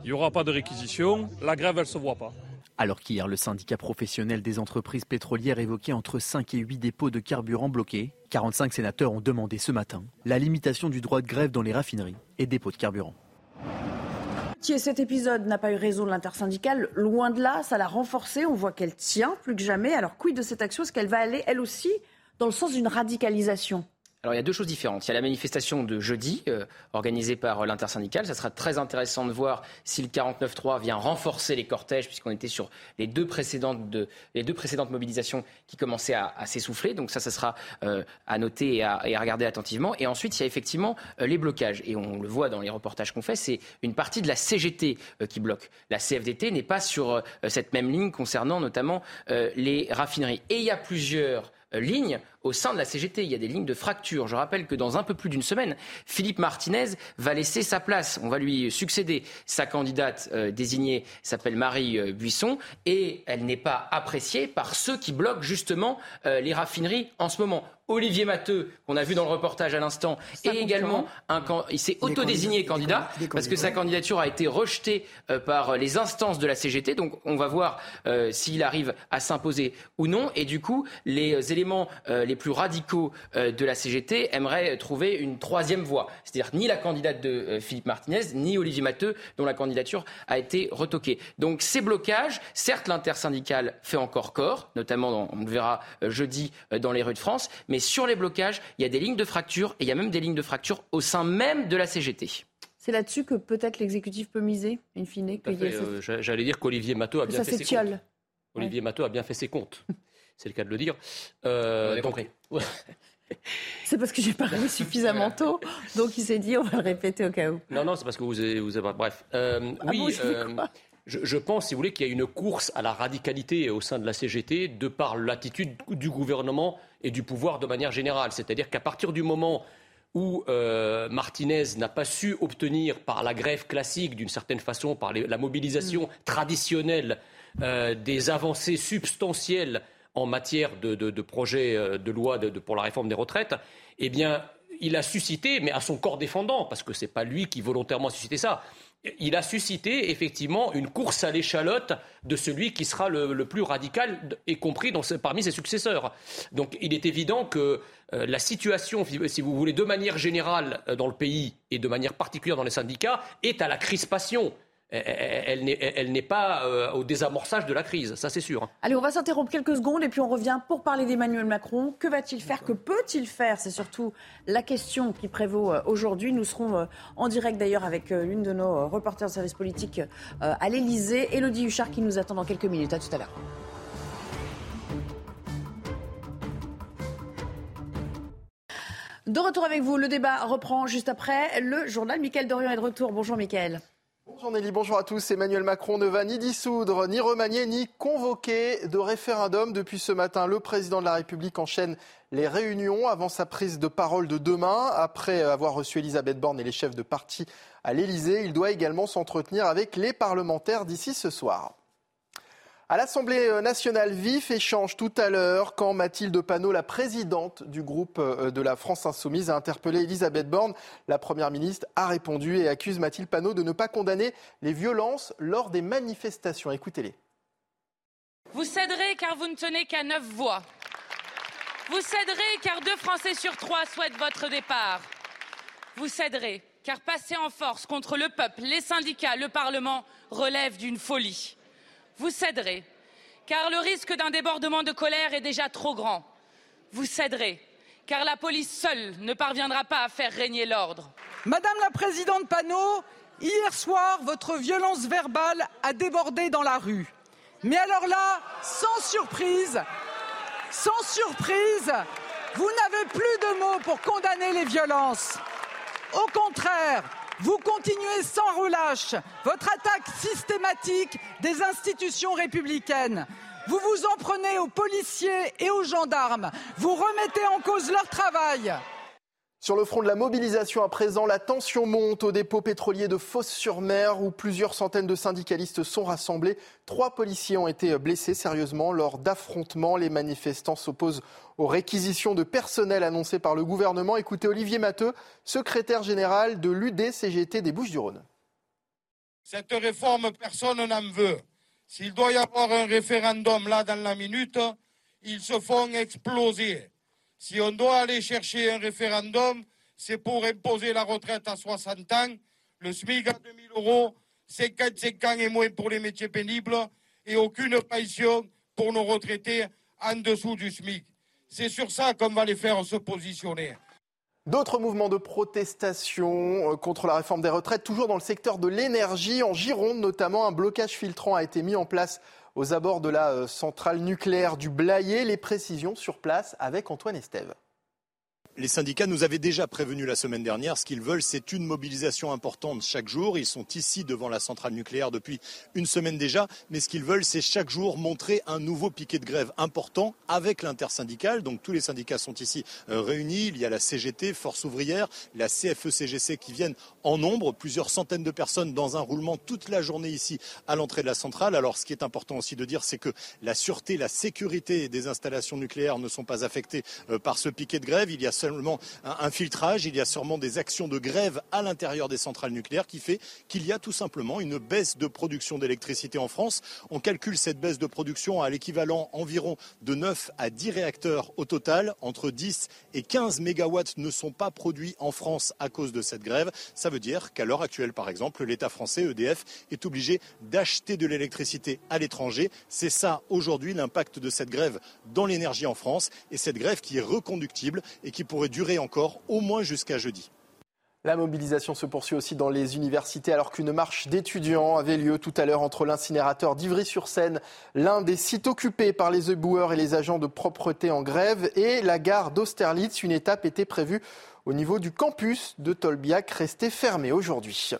il n'y aura pas de réquisition, la grève, elle ne se voit pas. Alors qu'hier, le syndicat professionnel des entreprises pétrolières évoquait entre 5 et 8 dépôts de carburant bloqués, 45 sénateurs ont demandé ce matin la limitation du droit de grève dans les raffineries et dépôts de carburant. Cet épisode n'a pas eu raison de l'intersyndicale. Loin de là, ça l'a renforcée. On voit qu'elle tient plus que jamais. Alors, quid de cette action? Est-ce qu'elle va aller, elle aussi, dans le sens d'une radicalisation? Alors il y a deux choses différentes. Il y a la manifestation de jeudi euh, organisée par euh, l'intersyndicale. Ça sera très intéressant de voir si le 49-3 vient renforcer les cortèges, puisqu'on était sur les deux précédentes, de, les deux précédentes mobilisations qui commençaient à, s'essouffler. Donc ça, ça sera euh, à noter et à, et à, regarder attentivement. Et ensuite, il y a effectivement les blocages. Et on le voit dans les reportages qu'on fait, c'est une partie de la CGT qui bloque. La CFDT n'est pas sur cette même ligne concernant notamment les raffineries. Et il y a plusieurs lignes au sein de la CGT. Il y a des lignes de fracture. Je rappelle que dans un peu plus d'une semaine, Philippe Martinez va laisser sa place. On va lui succéder. Sa candidate euh, désignée s'appelle Marie euh, Buisson et elle n'est pas appréciée par ceux qui bloquent justement euh, les raffineries en ce moment. Olivier Matteux, qu'on a vu dans le reportage à l'instant, et également un, il s'est autodésigné candidat, parce que sa candidature a été rejetée par les instances de la CGT. Donc on va voir s'il arrive à s'imposer ou non. Et du coup, les éléments, les plus radicaux euh, de la CGT aimeraient trouver une troisième voie. C'est-à-dire ni la candidate de euh, Philippe Martinez, ni Olivier Matteux, dont la candidature a été retoquée. Donc ces blocages, certes l'intersyndicale fait encore corps, notamment on le verra euh, jeudi dans les rues de France, mais sur les blocages, il y a des lignes de fracture et il y a même des lignes de fracture au sein même de la CGT. C'est là-dessus que peut-être l'exécutif peut miser, in fine. J'allais dire qu'Olivier Matteux a bien fait ses comptes. Olivier Matteux a bien fait ses comptes c'est le cas de le dire. Euh, compris. c'est parce que j'ai parlé suffisamment tôt, donc il s'est dit on va le répéter au cas où. Non, non, c'est parce que vous avez, vous avez bref. Euh, ah oui. Euh, je, je, pense, si vous voulez, qu'il y a une course à la radicalité au sein de la CGT de par l'attitude du gouvernement et du pouvoir de manière générale. C'est-à-dire qu'à partir du moment où euh, Martinez n'a pas su obtenir par la grève classique, d'une certaine façon, par la mobilisation mm. traditionnelle, euh, des avancées substantielles en matière de, de, projet euh, de loi pour la réforme des retraites, eh bien, il a suscité, mais à son corps défendant, parce que ce n'est pas lui qui volontairement a suscité ça, il a suscité effectivement une course à l'échalote de celui qui sera le, plus radical, y compris parmi ses successeurs. Donc il est évident que euh, la situation, si vous voulez, de manière générale euh, dans le pays et de manière particulière dans les syndicats, est à la crispation. Elle, n'est pas euh, au désamorçage de la crise, ça c'est sûr. Allez, on va s'interrompre quelques secondes et puis on revient pour parler d'Emmanuel Macron. Que va-t-il faire? Que peut-il faire? C'est surtout la question qui prévaut euh, aujourd'hui. Nous serons euh, en direct d'ailleurs avec l'une de nos reporters de service politique à l'Elysée, Elodie Huchard, qui nous attend dans quelques minutes. À tout à l'heure. De retour avec vous, le débat reprend juste après le journal. Michael Dorian est de retour. Bonjour Michael. Bonjour Nelly, bonjour à tous. Emmanuel Macron ne va ni dissoudre, ni remanier, ni convoquer de référendum. Depuis ce matin, le président de la République enchaîne les réunions avant sa prise de parole de demain. Après avoir reçu Elisabeth Borne et les chefs de parti à l'Elysée, il doit également s'entretenir avec les parlementaires d'ici ce soir. À l'Assemblée nationale, vif échange tout à l'heure quand Mathilde Panot, la présidente du groupe euh, de la France Insoumise, a interpellé Elisabeth Borne. La Première ministre a répondu et accuse Mathilde Panot de ne pas condamner les violences lors des manifestations. Écoutez-les. Vous céderez car vous ne tenez qu'à neuf voix. Vous céderez car deux Français sur trois souhaitent votre départ. Vous céderez car passer en force contre le peuple, les syndicats, le Parlement relève d'une folie vous céderez, car le risque d'un débordement de colère est déjà trop grand. Vous céderez, car la police seule ne parviendra pas à faire régner l'ordre. Madame la Présidente Panot, hier soir, votre violence verbale a débordé dans la rue. Mais alors là, sans surprise, sans surprise, vous n'avez plus de mots pour condamner les violences. Au contraire, vous continuez sans relâche votre attaque systématique des institutions républicaines. Vous vous en prenez aux policiers et aux gendarmes. Vous remettez en cause leur travail. Sur le front de la mobilisation à présent, la tension monte au dépôt pétrolier de Fosse-sur-Mer où plusieurs centaines de syndicalistes sont rassemblés. Trois policiers ont été blessés sérieusement lors d'affrontements. Les manifestants s'opposent aux réquisitions de personnel annoncées par le gouvernement. Écoutez Olivier Matteux, secrétaire général de l'UD-CGT des Bouches-du-Rhône. Cette réforme, personne n'en veut. S'il doit y avoir un référendum là dans la minute, ils se font exploser. Si on doit aller chercher un référendum, c'est pour imposer la retraite à 60 ans, le SMIC à 2000 euros, 55 ans et moins pour les métiers pénibles et aucune pension pour nos retraités en dessous du SMIC. C'est sur ça qu'on va les faire se positionner. D'autres mouvements de protestation euh, contre la réforme des retraites, toujours dans le secteur de l'énergie, en Gironde notamment, un blocage filtrant a été mis en place aux abords de la euh, centrale nucléaire du Blayet. Les précisions sur place avec Antoine Estève. Les syndicats nous avaient déjà prévenu la semaine dernière. Ce qu'ils veulent, c'est une mobilisation importante chaque jour. Ils sont ici devant la centrale nucléaire depuis une semaine déjà. Mais ce qu'ils veulent, c'est chaque jour montrer un nouveau piquet de grève important avec l'intersyndicale. Donc tous les syndicats sont ici euh, réunis. Il y a la CGT, Force ouvrière, la CFE-CGC qui viennent en nombre, plusieurs centaines de personnes dans un roulement toute la journée ici à l'entrée de la centrale. Alors ce qui est important aussi de dire, c'est que la sûreté, la sécurité des installations nucléaires ne sont pas affectées euh, par ce piquet de grève. Il y a seulement un, filtrage, il y a sûrement des actions de grève à l'intérieur des centrales nucléaires qui fait qu'il y a tout simplement une baisse de production d'électricité en France. On calcule cette baisse de production à l'équivalent environ de 9 à 10 réacteurs au total. Entre 10 et 15 mégawatts ne sont pas produits en France à cause de cette grève. Ça veut dire qu'à l'heure actuelle, par exemple, l'État français, EDF, est obligé d'acheter de l'électricité à l'étranger. C'est ça aujourd'hui l'impact de cette grève dans l'énergie en France et cette grève qui est reconductible et qui pourrait durer encore au moins jusqu'à jeudi. La mobilisation se poursuit aussi dans les universités alors qu'une marche d'étudiants avait lieu tout à l'heure entre l'incinérateur d'Ivry-sur-Seine, l'un des sites occupés par les éboueurs et les agents de propreté en grève, et la gare d'Austerlitz. Une étape était prévue au niveau du campus de Tolbiac, resté fermé aujourd'hui.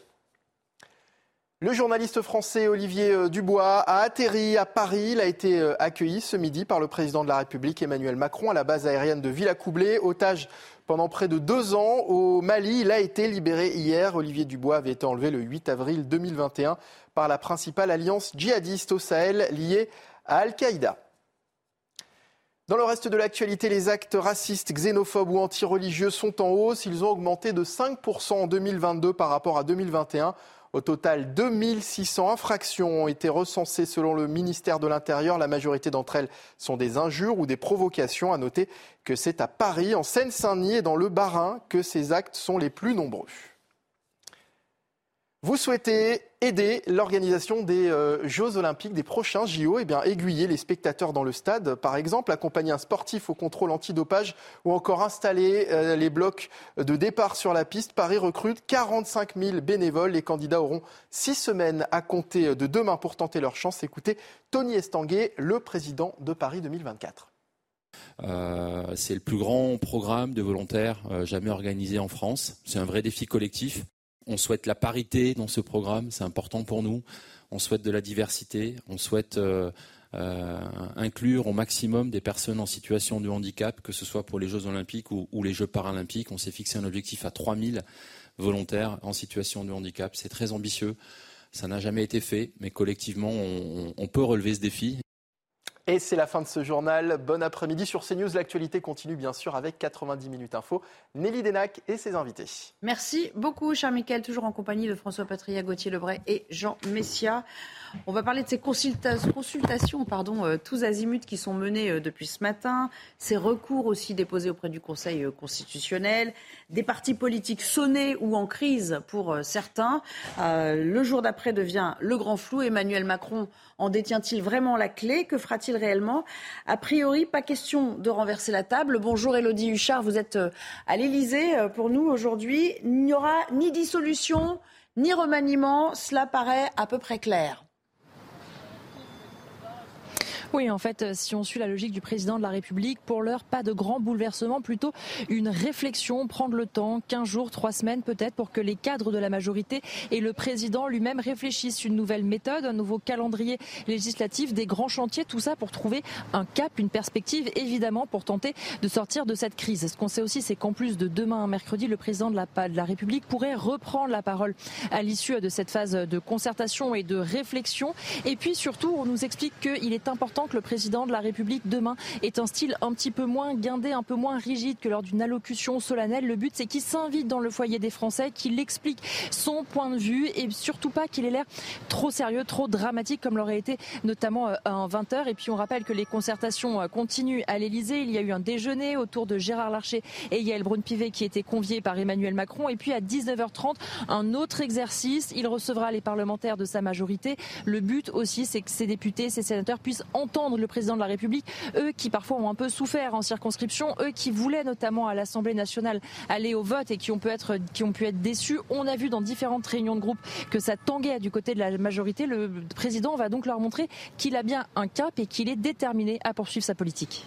Le journaliste français Olivier euh, Dubois a atterri à Paris. Il a été euh, accueilli ce midi par le président de la République Emmanuel Macron à la base aérienne de Villacoublay. Otage pendant près de deux ans au Mali, il a été libéré hier. Olivier Dubois avait été enlevé le 8 avril 2021 par la principale alliance djihadiste au Sahel liée à Al-Qaïda. Dans le reste de l'actualité, les actes racistes, xénophobes ou antireligieux sont en hausse. Ils ont augmenté de 5% en 2022 par rapport à 2021. Au total, 2600 infractions ont été recensées selon le ministère de l'Intérieur. La majorité d'entre elles sont des injures ou des provocations. À noter que c'est à Paris, en Seine-Saint-Denis et dans le Bas-Rhin que ces actes sont les plus nombreux. Vous souhaitez aider l'organisation des euh, Jeux Olympiques, des prochains JO, et eh bien aiguiller les spectateurs dans le stade, par exemple, accompagner un sportif au contrôle antidopage ou encore installer euh, les blocs de départ sur la piste. Paris recrute 45 000 bénévoles. Les candidats auront six semaines à compter de demain pour tenter leur chance. Écoutez Tony Estanguet, le président de Paris 2024. Euh, c'est le plus grand programme de volontaires jamais organisé en France. C'est un vrai défi collectif. On souhaite la parité dans ce programme, c'est important pour nous. On souhaite de la diversité, on souhaite euh, euh, inclure au maximum des personnes en situation de handicap, que ce soit pour les Jeux olympiques ou, les Jeux paralympiques. On s'est fixé un objectif à 3000 volontaires en situation de handicap. C'est très ambitieux. Ça n'a jamais été fait, mais collectivement, on peut relever ce défi. Et c'est la fin de ce journal. Bon après-midi sur CNews. L'actualité continue bien sûr avec 90 minutes info. Nelly Denac et ses invités. Merci beaucoup, cher Mickaël, toujours en compagnie de François Patria, Gauthier Lebray et Jean Messia. On va parler de ces consultations pardon, euh, tous azimuts qui sont menées euh, depuis ce matin, ces recours aussi déposés auprès du Conseil euh, constitutionnel, des partis politiques sonnés ou en crise pour certains. le jour d'après devient le grand flou. Emmanuel Macron en détient-il vraiment la clé? Que fera-t-il réellement? A priori, pas question de renverser la table. Bonjour Elodie Huchard, vous êtes à l'Elysée pour nous aujourd'hui. Il n'y aura ni dissolution ni remaniement, cela paraît à peu près clair. Oui, en fait, euh, si on suit la logique du président de la République, pour l'heure, pas de grand bouleversement, plutôt une réflexion, prendre le temps, 15 jours, 3 semaines peut-être, pour que les cadres de la majorité et le président lui-même réfléchissent une nouvelle méthode, un nouveau calendrier législatif, des grands chantiers, tout ça pour trouver un cap, une perspective, évidemment, pour tenter de sortir de cette crise. Ce qu'on sait aussi, c'est qu'en plus de demain, mercredi, le président de la, de la République pourrait reprendre la parole à l'issue de cette phase de concertation et de réflexion. Et puis surtout, on nous explique qu'il est important que le président de la République demain ait un style un petit peu moins guindé, un peu moins rigide que lors d'une allocution solennelle. Le but, c'est qu'il s'invite dans le foyer des Français, qu'il explique son point de vue et surtout pas qu'il ait l'air trop sérieux, trop dramatique comme l'aurait été notamment euh, 20h. Et puis on rappelle que les concertations euh, continuent à l'Elysée. Il y a eu un déjeuner autour de Gérard Larcher et Yael Braun-Pivet qui était convié par Emmanuel Macron. Et puis à 19h30, un autre exercice. Il recevra les parlementaires de sa majorité. Le but aussi, c'est que ces députés, ces sénateurs puissent entendre entendre le président de la République, eux qui parfois ont un peu souffert en circonscription, eux qui voulaient notamment à l'Assemblée nationale aller au vote et qui ont pu être, qui ont pu être déçus. On a vu dans différentes réunions de groupe que ça tanguait du côté de la majorité. Le président va donc leur montrer qu'il a bien un cap et qu'il est déterminé à poursuivre sa politique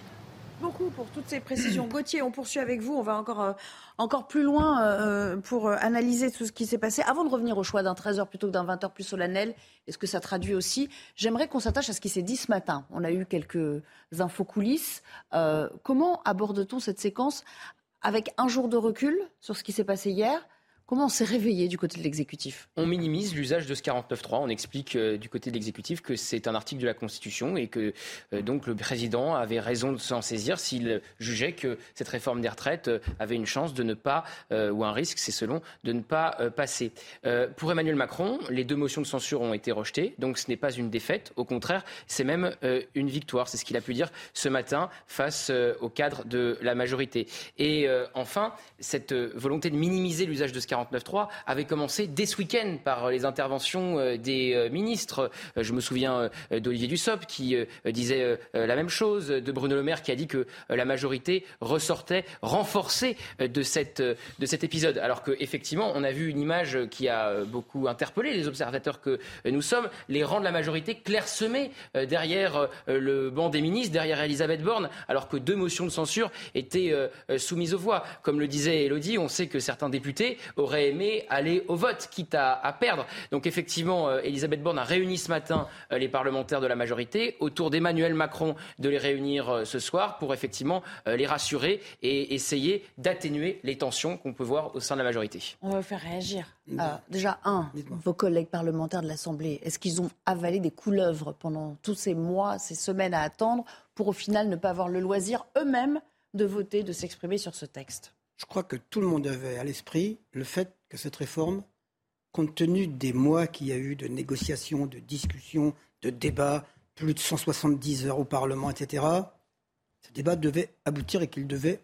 beaucoup pour toutes ces précisions. Gauthier, on poursuit avec vous. On va encore, euh, encore plus loin euh, pour euh, analyser tout ce qui s'est passé. Avant de revenir au choix d'un 13h plutôt que d'un 20h plus solennel, est-ce que ça traduit aussi? J'aimerais qu'on s'attache à ce qui s'est dit ce matin. On a eu quelques infos coulisses. comment aborde-t-on cette séquence avec un jour de recul sur ce qui s'est passé hier Comment on s'est réveillé du côté de l'exécutif? On minimise l'usage de ce 49.3. On explique euh, du côté de l'exécutif que c'est un article de la Constitution et que euh, donc le président avait raison de s'en saisir s'il jugeait que cette réforme des retraites euh, avait une chance de ne pas, ou un risque, c'est selon, de ne pas passer. pour Emmanuel Macron, les deux motions de censure ont été rejetées, donc ce n'est pas une défaite. Au contraire, c'est même une victoire. C'est ce qu'il a pu dire ce matin face au cadre de la majorité. Et enfin, cette volonté de minimiser l'usage de ce 49.3 avait commencé dès ce week-end par les interventions euh, des euh, ministres. Euh, je me souviens d'Olivier Dussopt qui disait la même chose, de Bruno Le Maire qui a dit que la majorité ressortait renforcée de, cette, de cet épisode. Alors qu'effectivement, on a vu une image qui a beaucoup interpellé les observateurs que nous sommes, les rangs de la majorité clairsemés derrière le banc des ministres, derrière Elisabeth Borne, alors que deux motions de censure étaient soumises aux voix. Comme le disait Elodie, on sait que certains députés aurait aimé aller au vote, quitte à, perdre. Donc effectivement, euh, Elisabeth Borne a réuni ce matin euh, les parlementaires de la majorité autour d'Emmanuel Macron de les réunir euh, ce soir pour effectivement les rassurer et essayer d'atténuer les tensions qu'on peut voir au sein de la majorité. On va vous faire réagir. déjà, un, vos collègues parlementaires de l'Assemblée, est-ce qu'ils ont avalé des couleuvres pendant tous ces mois, ces semaines à attendre pour au final ne pas avoir le loisir eux-mêmes de voter, de s'exprimer sur ce texte? Je crois que tout le monde avait à l'esprit le fait que cette réforme, compte tenu des mois qu'il y a eu de négociations, de discussions, de débats, plus de 170 heures au Parlement, etc., ce débat devait aboutir et qu'il devait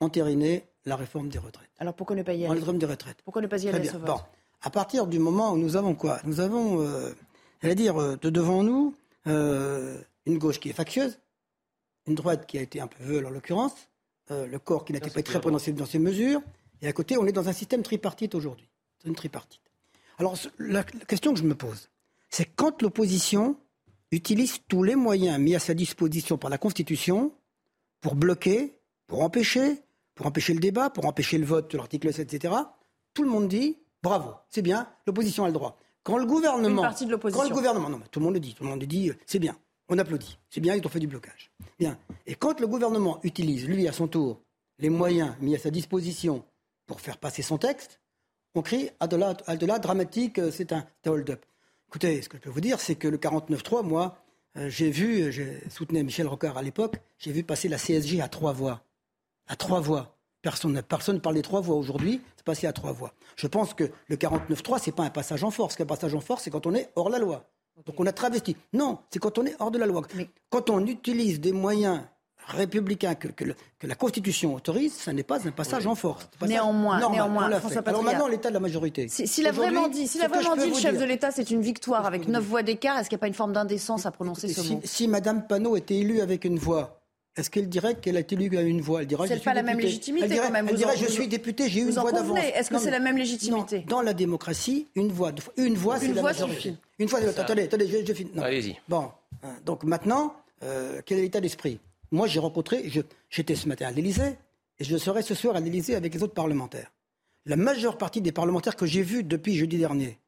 entériner la réforme des retraites. Alors pourquoi ne pas y aller? La réforme des retraites. Pourquoi ne pas y aller bon. à partir du moment où nous avons quoi? Nous avons, euh, à dire, euh, de devant nous, euh, une gauche qui est factieuse, une droite qui a été un peu veule en l'occurrence, euh, le corps qui n'a pas très prononcé dans ses mesures, et à côté, on est dans un système tripartite aujourd'hui. C'est une tripartite. Alors, la, la question que je me pose, c'est quand l'opposition utilise tous les moyens mis à sa disposition par la Constitution pour bloquer, pour empêcher, pour empêcher le débat, pour empêcher le vote de l'article 7, etc. Tout le monde dit bravo, c'est bien, l'opposition a le droit. Quand le gouvernement, Une partie de l'opposition. quand le gouvernement, non, mais tout le monde le dit, tout le monde le dit, euh, c'est bien, on applaudit, c'est bien, ils ont fait du blocage. Bien. Et quand le gouvernement utilise, lui, à son tour, les moyens mis à sa disposition pour faire passer son texte, on crie la, à de la dramatique, euh, c'est un hold-up. Écoutez, ce que je peux vous dire, c'est que le 49-3, moi, euh, j'ai vu, euh, j'ai soutenu Michel Rocard à l'époque, j'ai vu passer la CSG à trois voix. À trois voix. Personne ne personne parle trois voix aujourd'hui, c'est passé à trois voix. Je pense que le 49-3, c'est pas un passage en force. Un passage en force, c'est quand on est hors la loi. Donc on a travesti. Non, c'est quand on est hors de la loi. Quand on utilise des moyens républicains que, que le- que la Constitution autorise, ça n'est pas un passage en force. Néanmoins, Normal, néanmoins, François. Alors maintenant, l'état de la majorité. Si- S'il a vraiment dit, a vraiment dit le chef dire- de l'État, c'est une victoire avec neuf voix d'écart, est-ce qu'il n'y a pas une forme d'indécence à prononcer ce si, mot? si Madame Panot était élue avec une voix, est-ce qu'elle dirait qu'elle a été élue avec une voix? Elle dirait C'est je suis pas la même députée. légitimité, Elle dirait, quand même. Elle Vous dirait en- je vous- suis députée, j'ai eu une en voix d'avance. Est-ce que c'est la même légitimité? Non, Dans la démocratie, une voix, une voix, Une c'est la voix majorité. suffit. Une fois, Ça- attendez, attendez, je, je finis. Allez-y. Bon, hein, donc maintenant, euh, quel est l'état d'esprit? Moi, j'ai rencontré, j'étais ce matin à l'Élysée, et je serai ce soir à l'Élysée avec les autres parlementaires. La majeure partie des parlementaires que j'ai vus depuis jeudi dernier,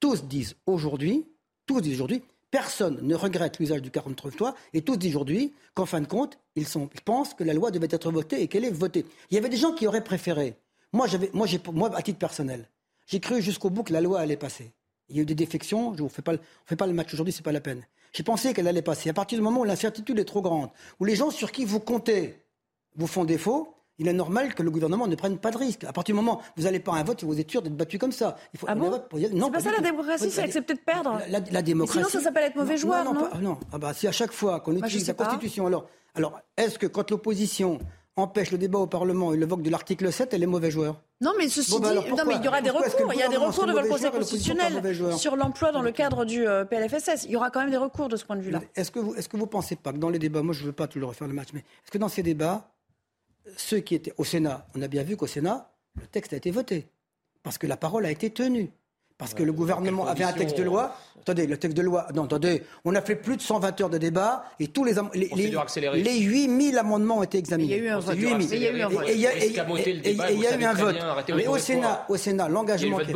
tous disent aujourd'hui, tous disent aujourd'hui, personne ne regrette l'usage du 43 et tous disent aujourd'hui qu'en fin de compte, ils, sont, pensent que la loi devait être votée et qu'elle est votée. Il y avait des gens qui auraient préféré. Moi, moi, à titre personnel, j'ai cru jusqu'au bout que la loi allait passer. Il y a eu des défections, je ne fais pas, on fait pas le match aujourd'hui, c'est pas la peine. J'ai pensé qu'elle allait passer. À partir du moment où l'incertitude est trop grande, où les gens sur qui vous comptez vous font défaut, il est normal que le gouvernement ne prenne pas de risque. À partir du moment où vous n'allez pas à un vote, vous êtes sûr d'être battu comme ça. Il faut Ah bon vote pour. Non, C'est pas ça la démocratie, c'est accepter de perdre. la, la- la démocratie. Mais sinon, ça s'appelle être mauvais joueur, non pas- non. Ah bah, si à chaque fois qu'on utilise la pas. Constitution, alors, alors est-ce que quand l'opposition empêche le débat au Parlement et le vote de l'article 7, elle est mauvais joueur? Non, mais ceci Bon, bah, dit, non, mais il y aura des recours. Il y a des recours devant le Conseil constitutionnel sur l'emploi dans le cadre du euh, PLFSS. Il y aura quand même des recours de ce point de vue-là. Est-ce que vous est-ce que vous pensez pas que dans les débats, moi je ne veux pas toujours refaire le match, mais est-ce que dans ces débats, ceux qui étaient au Sénat, on a bien vu qu'au Sénat, le texte a été voté parce que la parole a été tenue. Parce que le gouvernement avait un texte de loi. Attendez, le texte de loi. Non, attendez. On a fait plus de 120 heures de débat et tous les les, les, les 8000 amendements ont été examinés. Mais il y a eu un vote. 8000. Mais il y a eu un vote. Et- et il y a- et- et- et- et eu un vote. Mais au. Sénat, au Sénat, l'engagement. Il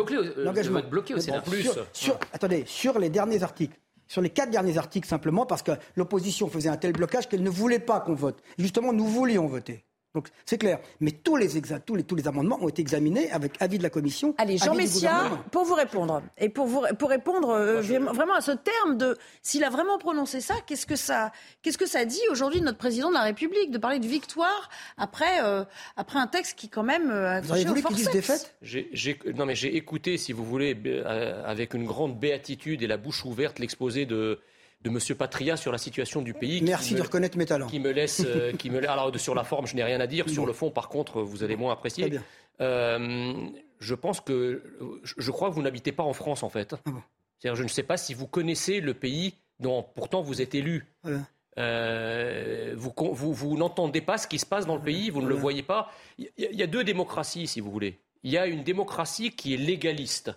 y a eu le vote bloqué, euh, au Sénat. bon, Plus. Sur, sur- attendez, sur les derniers articles. Sur les quatre derniers articles, simplement parce que l'opposition faisait un tel blocage qu'elle ne voulait pas qu'on vote. Justement, nous voulions voter. Donc c'est clair. Mais tous les, exa- tous, les, tous les amendements ont été examinés avec avis de la commission. Allez, Jean Messia, pour vous répondre, et pour, vous, pour répondre euh, vraiment à ce terme de s'il a vraiment prononcé ça, qu'est-ce que ça, qu'est-ce que ça dit aujourd'hui de notre président de la République de parler de victoire après, euh, après un texte qui quand même euh, a Vous auriez touché voulu disent forceps défaite J'ai- j'ai- non mais j'ai écouté, si vous voulez, euh, avec une grande béatitude et la bouche ouverte, l'exposé de de Monsieur Patria sur la situation du pays. Merci me- de reconnaître mes talents. Qui me laisse, euh, qui me alors sur la forme, je n'ai rien à dire. Sur le fond, par contre, vous allez moins apprécier. Très bien. Euh, je pense que, je, crois que vous n'habitez pas en France en fait. Ah bon. C'est-à-dire, je ne sais pas si vous connaissez le pays dont pourtant vous êtes élu. Voilà. Euh, vous, vous, vous n'entendez pas ce qui se passe dans le pays, vous ne le Voilà. voyez pas. Il y, a- il y a deux démocraties, si vous voulez. Il y a une démocratie qui est légaliste.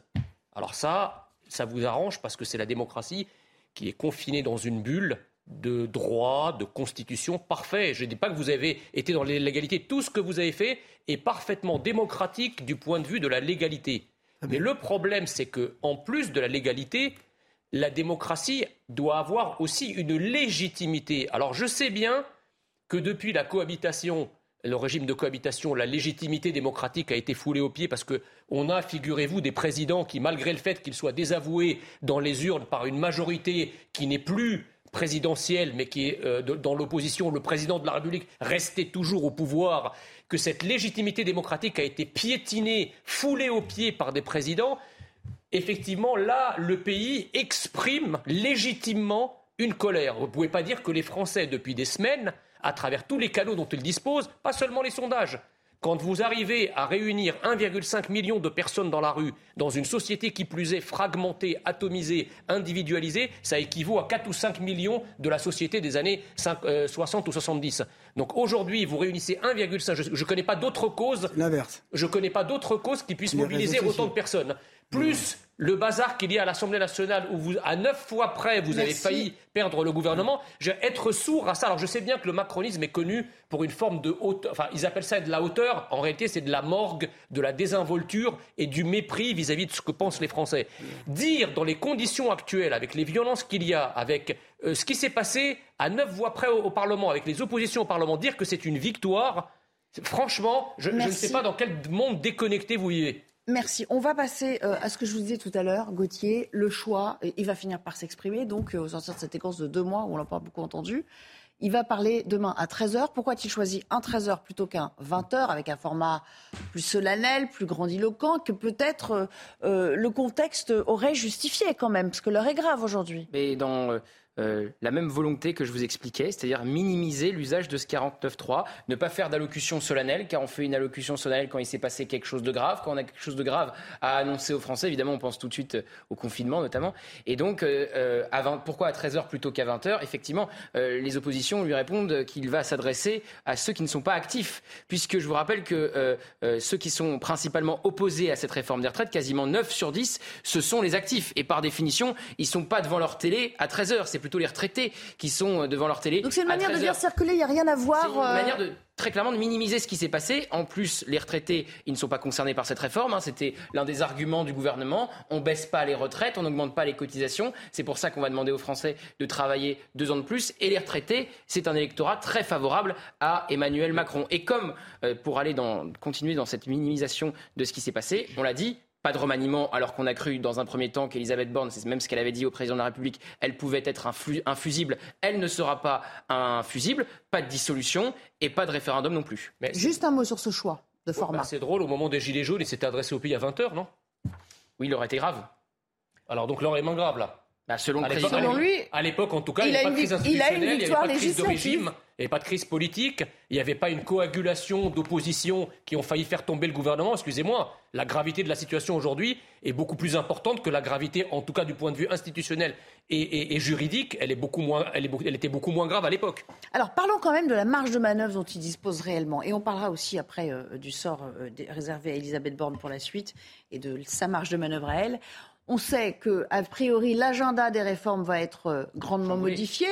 Alors ça, ça vous arrange parce que c'est la démocratie qui est confinée dans une bulle de droit, de constitution parfait. Je ne dis pas que vous avez été dans l'illégalité. Tout ce que vous avez fait est parfaitement démocratique du point de vue de la légalité. Mais le problème, c'est que en plus de la légalité, la démocratie doit avoir aussi une légitimité. Alors je sais bien que depuis la cohabitation, le régime de cohabitation, la légitimité démocratique a été foulée aux pieds parce que on a, figurez-vous, des présidents qui, malgré le fait qu'ils soient désavoués dans les urnes par une majorité qui n'est plus présidentielle, mais qui est euh, dans l'opposition, le président de la République restait toujours au pouvoir, que cette légitimité démocratique a été piétinée, foulée aux pieds par des présidents, effectivement, là, le pays exprime légitimement une colère. Vous ne pouvez pas dire que les Français, depuis des semaines, à travers tous les canaux dont ils disposent, pas seulement les sondages, Quand vous arrivez à réunir 1,5 million de personnes dans la rue, dans une société qui plus est fragmentée, atomisée, individualisée, ça équivaut à 4 ou 5 millions de la société des années 60 euh, ou 70. Donc aujourd'hui, vous réunissez 1,5. Je ne connais pas d'autres causes. L'inverse. Je ne connais pas d'autres causes qui puissent mobiliser autant de personnes. Plus le bazar qu'il y a à l'Assemblée nationale où vous, à neuf fois près, vous avez failli perdre le gouvernement, je, être sourd à ça. Alors je sais bien que le macronisme est connu pour une forme de hauteur, enfin ils appellent ça de la hauteur, en réalité c'est de la morgue, de la désinvolture et du mépris vis-à-vis de ce que pensent les Français. Dire dans les conditions actuelles, avec les violences qu'il y a, avec euh, ce qui s'est passé à neuf voix près au, Parlement, avec les oppositions au Parlement, dire que c'est une victoire, franchement, je, je ne sais pas dans quel monde déconnecté vous vivez. Merci. On va passer euh, à ce que je vous disais tout à l'heure, Gauthier. Le choix, il va finir par s'exprimer, donc, euh, au sortir de cette séquence de deux mois où on l'a pas beaucoup entendu. Il va parler demain à 13h. Pourquoi a-t-il choisi un 13h plutôt qu'un 20h avec un format plus solennel, plus grandiloquent que peut-être euh, le contexte aurait justifié quand même Parce que l'heure est grave aujourd'hui. Mais dans euh, la même volonté que je vous expliquais, c'est-à-dire minimiser l'usage de ce 49.3, ne pas faire d'allocution solennelle, car on fait une allocution solennelle quand il s'est passé quelque chose de grave, quand on a quelque chose de grave à annoncer aux Français. Évidemment, on pense tout de suite euh, au confinement notamment. Et donc, euh, pourquoi à 13h plutôt qu'à 20h Effectivement, les oppositions lui répondent qu'il va s'adresser à ceux qui ne sont pas actifs, puisque je vous rappelle que ceux qui sont principalement opposés à cette réforme des retraites, quasiment 9 sur 10, ce sont les actifs. Et par définition, ils ne sont pas devant leur télé à 13h. C'est plutôt les retraités qui sont euh, devant leur télé. Donc c'est une manière de dire circuler, il n'y a rien à voir. C'est une euh, manière de très clairement de minimiser ce qui s'est passé. En plus, les retraités, ils ne sont pas concernés par cette réforme. Hein. C'était l'un des arguments du gouvernement. On baisse pas les retraites, on n'augmente pas les cotisations. C'est pour ça qu'on va demander aux Français de travailler deux ans de plus. Et les retraités, c'est un électorat très favorable à Emmanuel Macron. Et comme euh, pour aller dans, continuer dans cette minimisation de ce qui s'est passé, on l'a dit, pas de remaniement, alors qu'on a cru dans un premier temps qu'Elisabeth Borne, c'est même ce qu'elle avait dit au président de la République, elle pouvait être un, fusible. Elle ne sera pas un fusible. Pas de dissolution et pas de référendum non plus. Mais Juste un mot sur ce choix de format. Bah, c'est drôle, au moment des Gilets jaunes, il s'était adressé au pays à 20h, non? Oui, il aurait été grave. Alors donc l'heure est moins grave, là bah, selon, lui, à l'époque, en tout cas, il n'y avait pas de crise institutionnelle, il n'y avait pas de crise de régime, il n'y avait pas de crise politique, il n'y avait pas une coagulation d'opposition qui ont failli faire tomber le gouvernement. Excusez-moi, la gravité de la situation aujourd'hui est beaucoup plus importante que la gravité, en tout cas du point de vue institutionnel et, juridique. Elle, est beaucoup moins, elle, est, elle était beaucoup moins grave à l'époque. Alors parlons quand même de la marge de manœuvre dont il dispose réellement. Et on parlera aussi après euh, du sort euh, réservé à Elisabeth Borne pour la suite et de sa marge de manœuvre à elle. On sait que, a priori, l'agenda des réformes va être euh, grandement modifié.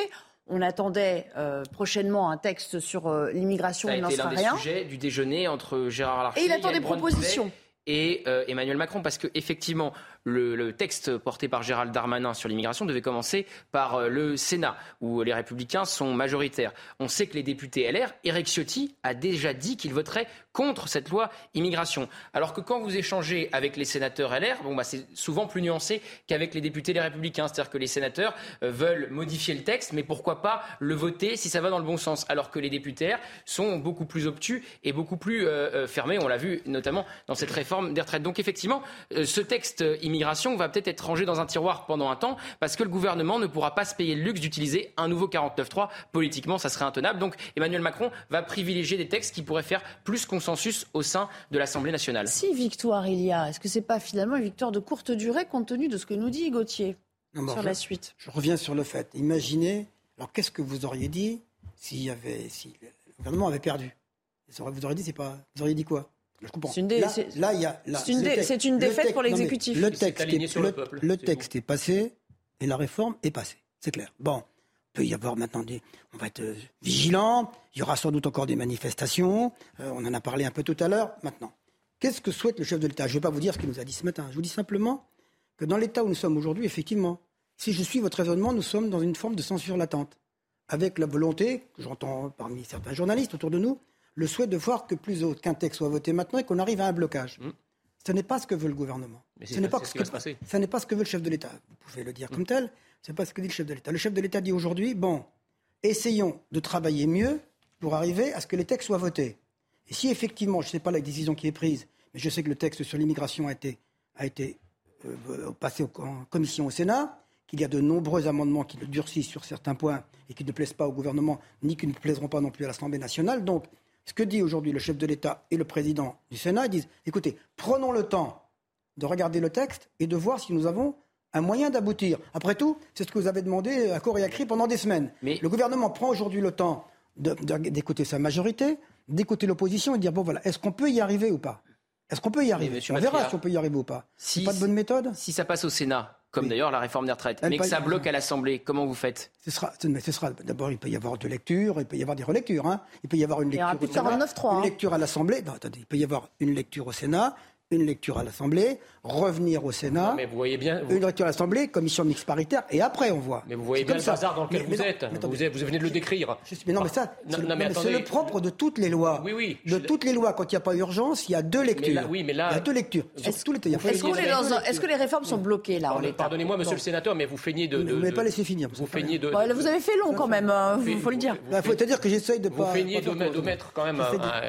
On attendait euh, prochainement un texte sur euh, l'immigration. Il n'en sera rien. sujet du déjeuner entre Gérard Larcher et il attend des propositions et Emmanuel Macron parce que effectivement le, texte porté par Gérald Darmanin sur l'immigration devait commencer par euh, le Sénat, où les Républicains sont majoritaires. On sait que les députés LR, Eric Ciotti a déjà dit qu'il voterait contre cette loi immigration. Alors que quand vous échangez avec les sénateurs LR, bon, bah, c'est souvent plus nuancé qu'avec les députés les Républicains. C'est-à-dire que les sénateurs euh, veulent modifier le texte, mais pourquoi pas le voter si ça va dans le bon sens Alors que les députés sont beaucoup plus obtus et beaucoup plus euh, fermés. On l'a vu notamment dans cette réforme des retraites. Donc effectivement, ce texte immigration va peut-être être rangée dans un tiroir pendant un temps parce que le gouvernement ne pourra pas se payer le luxe d'utiliser un nouveau 49.3. Politiquement, ça serait intenable. Donc Emmanuel Macron va privilégier des textes qui pourraient faire plus consensus au sein de l'Assemblée nationale. Si victoire il y a, est-ce que c'est pas finalement une victoire de courte durée compte tenu de ce que nous dit Gauthier sur la suite? Je reviens sur le fait. Imaginez, alors qu'est-ce que vous auriez dit s'il y avait, si le gouvernement avait perdu? Vous auriez dit, c'est pas, vous auriez dit quoi? C'est une, défaite pour l'exécutif. Le texte, est, le, texte est passé et la réforme est passée. C'est clair. Bon, peut y avoir maintenant des. On va être euh, vigilant. Il y aura sans doute encore des manifestations. Euh, on en a parlé un peu tout à l'heure. Maintenant, qu'est-ce que souhaite le chef de l'État? Je ne vais pas vous dire ce qu'il nous a dit ce matin. Je vous dis simplement que dans l'État où nous sommes aujourd'hui, effectivement, si je suis votre raisonnement, nous sommes dans une forme de censure latente. Avec la volonté, que j'entends parmi certains journalistes autour de nous, le souhait de voir que plus qu'un texte soit voté maintenant et qu'on arrive à un blocage. Mm. Ce n'est pas ce que veut le gouvernement. ce n'est pas, ce, que, n'est pas ce que veut le chef de l'État. Vous pouvez le dire mm. comme tel. Ce n'est pas ce que dit le chef de l'État. Le chef de l'État dit aujourd'hui, bon, essayons de travailler mieux pour arriver à ce que les textes soient votés. Et si effectivement, je ne sais pas la décision qui est prise, mais je sais que le texte sur l'immigration a été, a été euh, passé en commission au Sénat, qu'il y a de nombreux amendements qui le durcissent sur certains points et qui ne plaisent pas au gouvernement, ni qui ne plaiseront pas non plus à l'Assemblée nationale. Donc, Ce que dit aujourd'hui le chef de l'État et le président du Sénat, ils disent écoutez, prenons le temps de regarder le texte et de voir si nous avons un moyen d'aboutir. Après tout, c'est ce que vous avez demandé à corps et à cri pendant des semaines. Le gouvernement prend aujourd'hui le temps d'écouter sa majorité, d'écouter l'opposition et de dire bon voilà, est-ce qu'on peut y arriver ou pas? Est-ce qu'on peut y arriver? On verra si on peut y arriver ou pas. Si, pas de bonne méthode Si ça passe au Sénat, comme d'ailleurs la réforme des retraites, mais que ça bloque à l'Assemblée, comment vous faites? Ce sera, ce sera d'abord il peut y avoir deux lectures, il peut y avoir des relectures, hein. il peut y avoir une lecture, au une lecture à l'Assemblée. attendez, il peut y avoir une lecture au Sénat, une lecture à l'Assemblée, revenir au Sénat, mais vous voyez bien, une lecture à l'Assemblée, commission mixte paritaire, et après on voit. Mais vous voyez bien le bazar dans lequel vous êtes. vous, venez de le décrire. mais non, mais ça, c'est le, propre de toutes les lois. Oui, oui. De toutes les lois, quand il n'y a pas urgence, il y a deux lectures. oui, mais là, il y a deux lectures. Est-ce que, les réformes sont bloquées là en Pardonnez-moi, Monsieur le Sénateur, mais vous feignez de. Vous ne m'avez pas laissé finir. Vous feignez de. Vous avez fait long quand même, il faut le dire. Il faut te dire que j'essaye de pas. Vous feignez de mettre quand même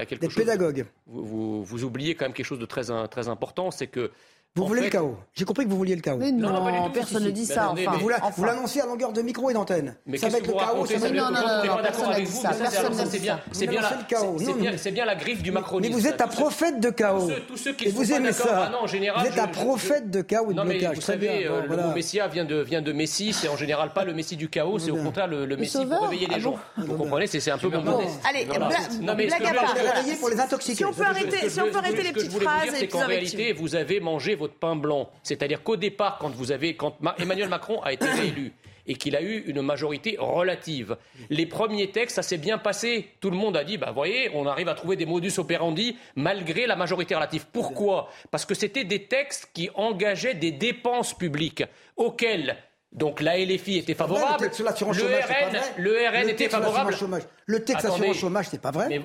quelque chose. Des pédagogues. Vous oubliez quand même quelque chose de très important, c'est que vous voulez le chaos. J'ai compris que vous vouliez le chaos. Mais non, personne ne dit ça. Enfin, vous l'annoncez à longueur de micro et d'antenne. ça va être le chaos. Ça non, non, non, personne n'a dit ça. Dit ça. C'est bien, c'est bien la griffe du macronisme. Mais vous êtes un prophète de chaos. Et vous aimez ça. Vous êtes un prophète de chaos et de blocage. Vous savez, le mot Messia vient de Messie. C'est en général pas le Messie du chaos. C'est au contraire le Messie pour réveiller les gens. Vous comprenez C'est un peu mon Allez, blague à part. pour les intoxiquer. Si on peut arrêter les petites phrases. C'est qu'en réalité, vous avez mangé votre pain blanc. C'est-à-dire qu'au départ, quand, vous avez, quand Emmanuel Macron a été réélu, et qu'il a eu une majorité relative. Les premiers textes, ça s'est bien passé. Tout le monde a dit, bah voyez, on arrive à trouver des modus operandi malgré la majorité relative. Pourquoi? Parce que c'était des textes qui engageaient des dépenses publiques auxquelles donc la LFI était favorable. Le, RN, le RN était favorable. Le texte assurance chômage, c'est pas vrai.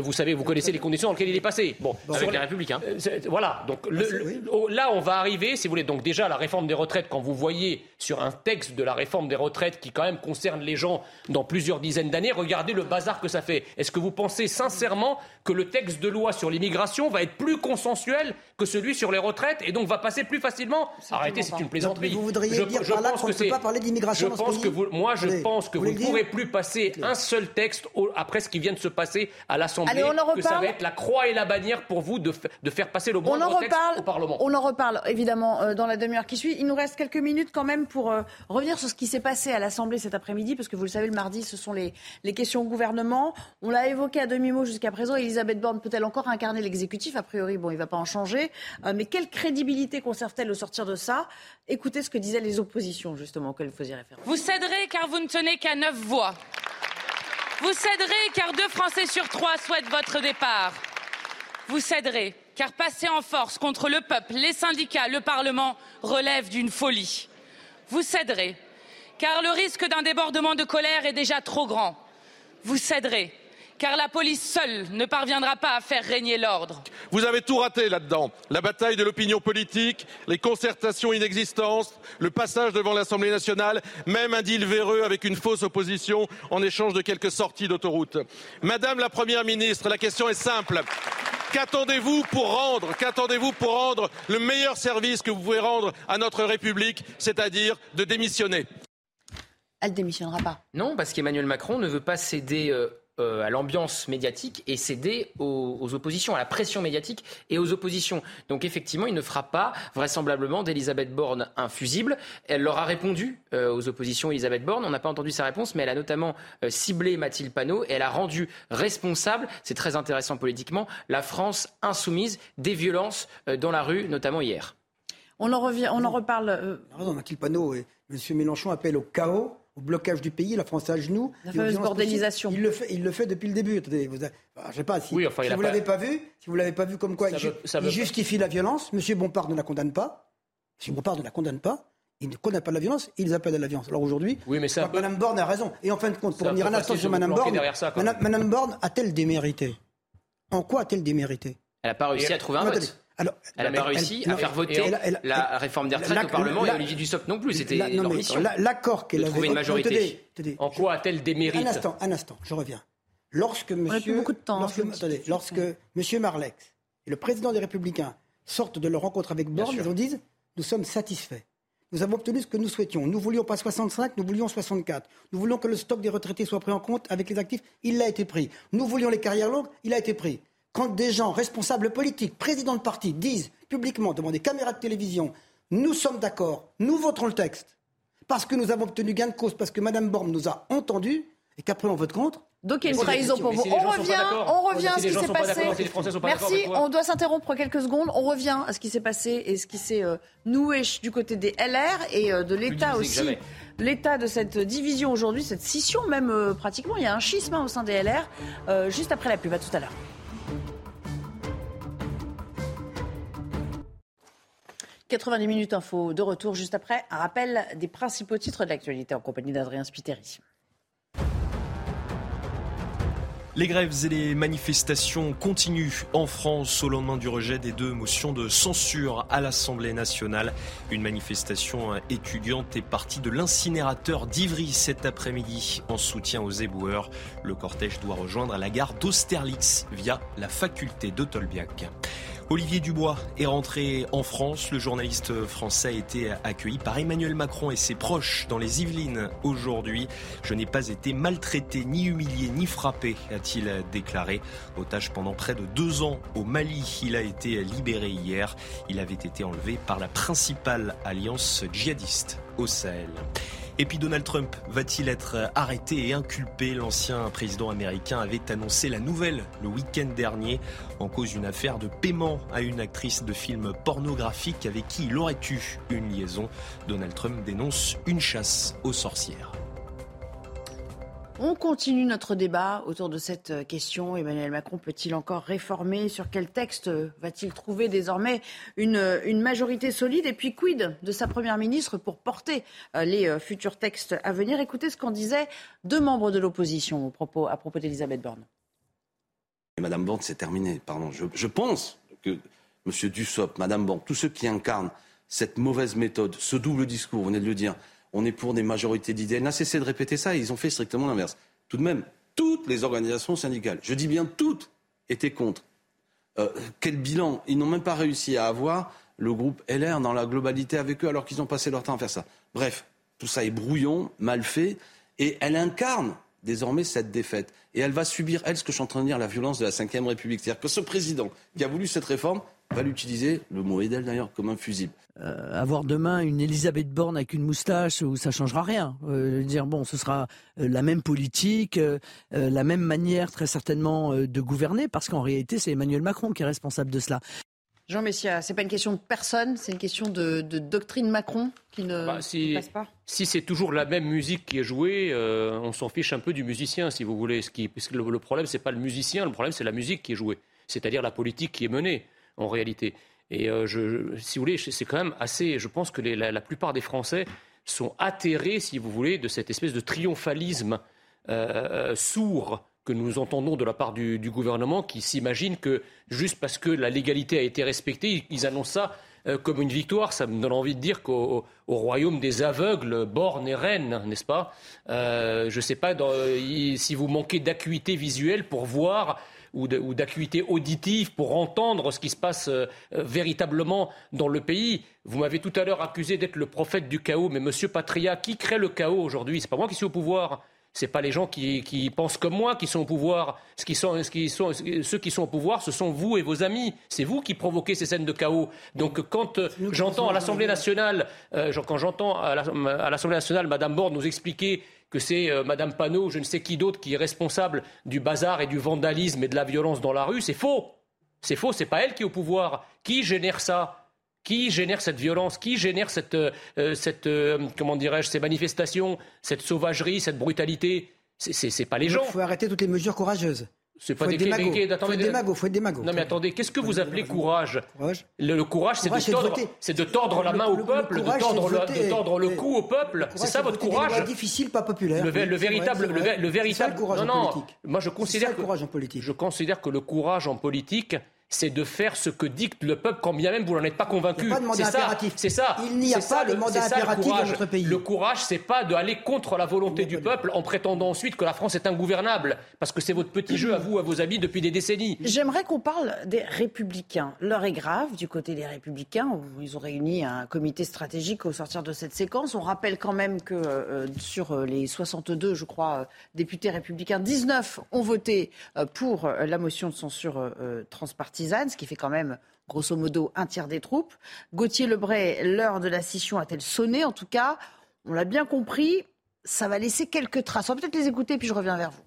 vous savez, vous connaissez les conditions dans lesquelles il est passé. Bon, avec les Républicains. Euh, voilà. Donc là, on va arriver, si vous voulez. Donc déjà, la réforme des retraites, quand vous voyez sur un texte de la réforme des retraites qui quand même concerne les gens dans plusieurs dizaines d'années, regardez le bazar que ça fait. Est-ce que vous pensez sincèrement que le texte de loi sur l'immigration va être plus consensuel que celui sur les retraites et donc va passer plus facilement Arrêtez, c'est une plaisanterie. Vous voudriez dire je pense que c'est. Pas parler d'immigration. Je pense que vous, moi, je pense que vous ne pourrez plus passer un seul texte après ce qui vient de se passer à l'Assemblée. Que ça va être la croix et la bannière pour vous de, de faire passer le bon texte au Parlement. On en reparle évidemment euh, dans la demi-heure qui suit. Il nous reste quelques minutes quand même pour euh, revenir sur ce qui s'est passé à l'Assemblée cet après-midi, parce que vous le savez, le mardi, ce sont les, les questions au gouvernement. On l'a évoqué à demi-mot jusqu'à présent. Elisabeth Borne peut-elle encore incarner l'exécutif A priori, bon, il ne va pas en changer. Euh, mais quelle crédibilité conserve-t-elle au sortir de ça? Écoutez ce que disaient les oppositions, justement, auxquelles vous faisiez référence. Vous céderez car vous ne tenez qu'à neuf voix. Vous céderez car deux Français sur trois souhaitent votre départ. Vous céderez car passer en force contre le peuple, les syndicats, le Parlement relève d'une folie. Vous céderez car le risque d'un débordement de colère est déjà trop grand. Vous céderez car la police seule ne parviendra pas à faire régner l'ordre. Vous avez tout raté là-dedans. La bataille de l'opinion politique, les concertations inexistantes, le passage devant l'Assemblée nationale, même un deal véreux avec une fausse opposition en échange de quelques sorties d'autoroute. Madame la Première ministre, la question est simple. Qu'attendez-vous pour rendre, qu'attendez-vous pour rendre le meilleur service que vous pouvez rendre à notre République, c'est-à-dire de démissionner? Elle démissionnera pas. Non, parce qu'Emmanuel Macron ne veut pas céder euh, euh, à l'ambiance médiatique et céder aux, oppositions, à la pression médiatique et aux oppositions. Donc effectivement, il ne fera pas vraisemblablement d'Elisabeth Borne un fusible. Elle leur a répondu euh, aux oppositions Elisabeth Borne. On n'a pas entendu sa réponse, mais elle a notamment euh, ciblé Mathilde Panot et elle a rendu responsable, c'est très intéressant politiquement, la France insoumise des violences dans la rue, notamment hier. On en, revient, on en reparle. Mathilde Panot et M. Mélenchon appellent au chaos au blocage du pays, la France à genoux. La fameuse bordélisation. Il le, fait, il le fait depuis le début. Attendez, vous je sais pas si, vous l'avez pas... vu, si vous l'avez pas vu comme quoi il, justifie la violence. Monsieur Bompard ne la condamne pas. Monsieur Bompard ne la condamne pas. Il ne condamne pas la violence, ils appellent à la violence. Alors aujourd'hui, oui, mais Mme Borne a raison. Et en fin de compte, pour revenir un instant sur Mme Borne, Mme Borne a-t-elle démérité? En quoi a-t-elle démérité? Elle n'a pas réussi à trouver un vote elle n'a pas réussi à faire voter la réforme des retraites au Parlement et Olivier Dussopt non plus. C'était L'accord qu'elle avait trouver une majorité. en quoi a-t-elle des mérites Un instant, un instant, je reviens. Lorsque Monsieur, beaucoup de temps, lorsque, attendez, lorsque Monsieur Marlex et le président des Républicains sortent de leur rencontre avec Borne, ils ont dit nous sommes satisfaits. nous avons obtenu ce que nous souhaitions. Nous voulions pas 65, nous voulions 64. Nous voulions que le stock des retraités soit pris en compte avec les actifs. Il a été pris. Nous voulions les carrières longues. Il a été pris. Quand des gens responsables politiques, présidents de parti, disent publiquement devant des caméras de télévision, nous sommes d'accord, nous voterons le texte, parce que nous avons obtenu gain de cause, parce que Mme Borne nous a entendus, et qu'après on vote contre, donc il y a une trahison pour vous. on revient, on revient à ce qui s'est passé. Merci, on doit s'interrompre quelques secondes. On revient à ce qui s'est passé et ce qui s'est euh, noué du côté des LR et euh, de l'État aussi. L'état de cette division aujourd'hui, cette scission même euh, pratiquement. Il y a un schisme hein, au sein des LR. juste après la pub, à tout à l'heure. 90 minutes info de retour juste après. Un rappel des principaux titres de l'actualité en compagnie d'Adrien Spiteri. Les grèves et les manifestations continuent en France au lendemain du rejet des deux motions de censure à l'Assemblée nationale. Une manifestation étudiante est partie de l'incinérateur d'Ivry cet après-midi en soutien aux éboueurs. Le cortège doit rejoindre la gare d'Austerlitz via la faculté de Tolbiac. Olivier Dubois est rentré en France. Le journaliste français a été accueilli par Emmanuel Macron et ses proches dans les Yvelines aujourd'hui. Je n'ai pas été maltraité, ni humilié, ni frappé, a-t-il déclaré. Otage pendant près de deux ans au Mali, il a été libéré hier. Il avait été enlevé par la principale alliance djihadiste au Sahel. Et puis Donald Trump va-t-il être arrêté et inculpé? L'ancien président américain avait annoncé la nouvelle le week-end dernier en cause d'une affaire de paiement à une actrice de film pornographique avec qui il aurait eu une liaison. Donald Trump dénonce une chasse aux sorcières. On continue notre débat autour de cette euh, question. Emmanuel Macron peut-il encore réformer? Sur quel texte euh, va-t-il trouver désormais une, euh, une, majorité solide? Et puis, quid de sa première ministre pour porter les futurs textes à venir? Écoutez ce qu'en disaient deux membres de l'opposition à propos d'Elisabeth Borne. Madame Borne, c'est terminé. Pardon. Je, pense que M. Dussopt, Madame Borne, tous ceux qui incarnent cette mauvaise méthode, ce double discours, vous venez de le dire, on est pour des majorités d'idées. Elle n'a cessé de répéter ça et ils ont fait strictement l'inverse. Tout de même, toutes les organisations syndicales, je dis bien toutes, étaient contre. Euh, quel bilan? Ils n'ont même pas réussi à avoir le groupe LR dans la globalité avec eux alors qu'ils ont passé leur temps à faire ça. Bref, tout ça est brouillon, mal fait, et elle incarne désormais cette défaite. Et elle va subir, elle, ce que je suis en train de dire, la violence de la Ve République. C'est-à-dire que ce président qui a voulu cette réforme va l'utiliser, le mot d'elle d'ailleurs, comme un fusible. Euh, avoir demain une Elisabeth Borne avec une moustache où ça changera rien. Euh, dire bon, ce sera euh, la même politique, la même manière très certainement de gouverner, parce qu'en réalité c'est Emmanuel Macron qui est responsable de cela. Jean Messia, c'est pas une question de personne, c'est une question de, doctrine Macron qui ne, bah, passe pas? Si c'est toujours la même musique qui est jouée, on s'en fiche un peu du musicien, si vous voulez. Ce qui, parce que le, le problème c'est pas le musicien, le problème c'est la musique qui est jouée, c'est-à-dire la politique qui est menée en réalité. Et euh, je, si vous voulez, c'est quand même assez. Je pense que la, plupart des Français sont atterrés, si vous voulez, de cette espèce de triomphalisme euh, euh, sourd que nous entendons de la part du, gouvernement, qui s'imagine que juste parce que la légalité a été respectée, ils annoncent ça comme une victoire. Ça me donne envie de dire qu'au royaume des aveugles, borne et reine, n'est-ce pas? Je ne sais pas si vous manquez d'acuité visuelle pour voir ou d'acuité auditive pour entendre ce qui se passe euh, euh, véritablement dans le pays. Vous m'avez tout à l'heure accusé d'être le prophète du chaos, mais Monsieur Patria, qui crée le chaos aujourd'hui? C'est pas moi qui suis au pouvoir. C'est pas les gens qui, pensent comme moi qui sont au pouvoir. Ce qui sont, ce qui sont, ceux qui sont au pouvoir, ce sont vous et vos amis. C'est vous qui provoquez ces scènes de chaos. Donc quand euh, j'entends à l'Assemblée nationale, quand j'entends à l'Assemblée nationale Madame Borne nous expliquer que c'est euh, Madame Panot ou je ne sais qui d'autre qui est responsable du bazar et du vandalisme et de la violence dans la rue, c'est faux. C'est faux, c'est pas elle qui est au pouvoir. Qui génère ça? Qui génère cette violence? Qui génère cette, euh, euh, comment dirais-je, ces manifestations, cette sauvagerie, cette brutalité? C'est pas les gens. Il faut arrêter toutes les mesures courageuses. C'est pas des démago. Faut être démago, faut être démago. Non mais attendez, qu'est-ce que vous appelez courage, Le, courage, c'est de, tordre, de tordre la main au peuple, de tordre, le, de tordre le cou au peuple. C'est ça votre courage? C'est difficile, pas populaire. Le, véritable, le, véritable. courage non, en politique. Moi, je considère que, courage en politique. Je considère que le courage en politique, c'est de faire ce que dicte le peuple quand bien même vous n'en êtes pas convaincu. C'est ça. C'est ça. Il n'y a pas de mandat impératif dans notre pays. Le courage, c'est pas d'aller contre la volonté du peuple en prétendant ensuite que la France est ingouvernable, parce que c'est votre petit jeu à vous, à vos amis depuis des décennies. J'aimerais qu'on parle des Républicains. L'heure est grave du côté des Républicains. Ils ont réuni un comité stratégique au sortir de cette séquence. On rappelle quand même que euh, sur les 62, je crois, députés républicains, 19 ont voté euh, pour la motion de censure euh, transpartisane ce qui fait quand même grosso modo un tiers des troupes. Gauthier Lebray, l'heure de la scission a-t-elle sonné? En tout cas, on l'a bien compris, ça va laisser quelques traces. On va peut-être les écouter, puis je reviens vers vous.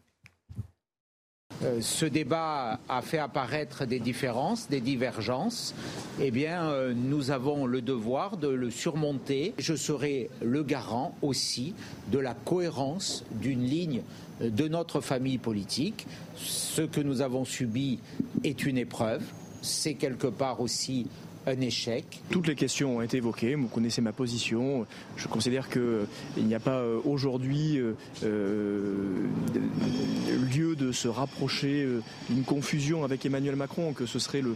Euh, ce débat a fait apparaître des différences, des divergences. Eh bien, euh, nous avons le devoir de le surmonter. Je serai le garant aussi de la cohérence d'une ligne de notre famille politique. Ce que nous avons subi est une épreuve. C'est quelque part aussi un échec. Toutes les questions ont été évoquées, vous connaissez ma position. Je considère qu'il n'y a pas euh, aujourd'hui euh, euh, lieu de se rapprocher d'une confusion avec Emmanuel Macron, que ce serait le,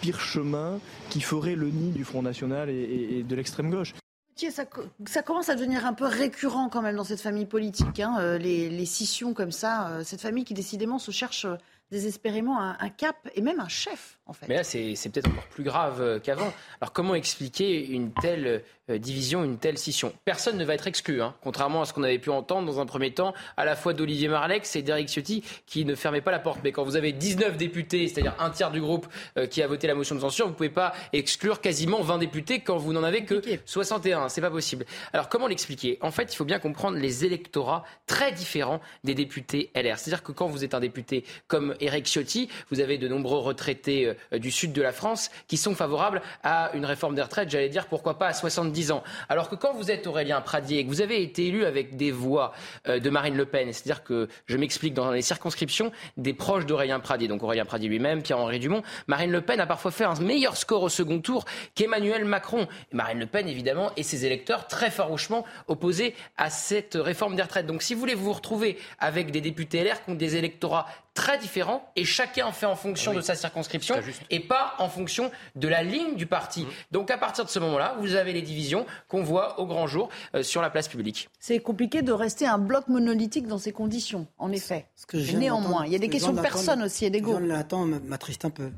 pire chemin qui ferait le nid du Front National et, de l'extrême gauche. Ça, ça, commence à devenir un peu récurrent quand même dans cette famille politique, hein, les, les, scissions comme ça, cette famille qui décidément se cherche désespérément un, cap et même un chef, en fait. Mais là, c'est peut-être encore plus grave euh, qu'avant. Alors, comment expliquer une telle euh, division, une telle scission? Personne ne va être exclu, hein, contrairement à ce qu'on avait pu entendre dans un premier temps, à la fois d'Olivier Marlex et d'Eric Ciotti, qui ne fermaient pas la porte. Mais quand vous avez 19 députés, c'est-à-dire un tiers du groupe euh, qui a voté la motion de censure, vous ne pouvez pas exclure quasiment 20 députés quand vous n'en avez que 61. C'est pas possible. Alors, comment l'expliquer? En fait, il faut bien comprendre les électorats très différents des députés LR. C'est-à-dire que quand vous êtes un député comme Eric Ciotti, vous avez de nombreux retraités euh, du sud de la France qui sont favorables à une réforme des retraites, j'allais dire pourquoi pas à 70 ans. Alors que quand vous êtes Aurélien Pradier et que vous avez été élu avec des voix euh, de Marine Le Pen, c'est-à-dire que je m'explique dans les circonscriptions des proches d'Aurélien Pradier, donc Aurélien Pradier lui-même, Pierre-Henri Dumont, Marine Le Pen a parfois fait un meilleur score au second tour qu'Emmanuel Macron. Marine Le Pen, évidemment, et ses électeurs très farouchement opposés à cette réforme des retraites. Donc si vous voulez vous retrouver avec des députés LR qui ont des électorats très différents et chacun en fait en fonction ah de sa circonscription et pas en fonction de la ligne du parti. Mmh. Donc à partir de ce moment-là, vous avez les divisions qu'on voit au grand jour euh, sur la place publique. C'est compliqué de rester un bloc monolithique dans ces conditions, en effet. Néanmoins, il y a des questions de personnes aussi et d'ego. L'attend m'attriste un peu.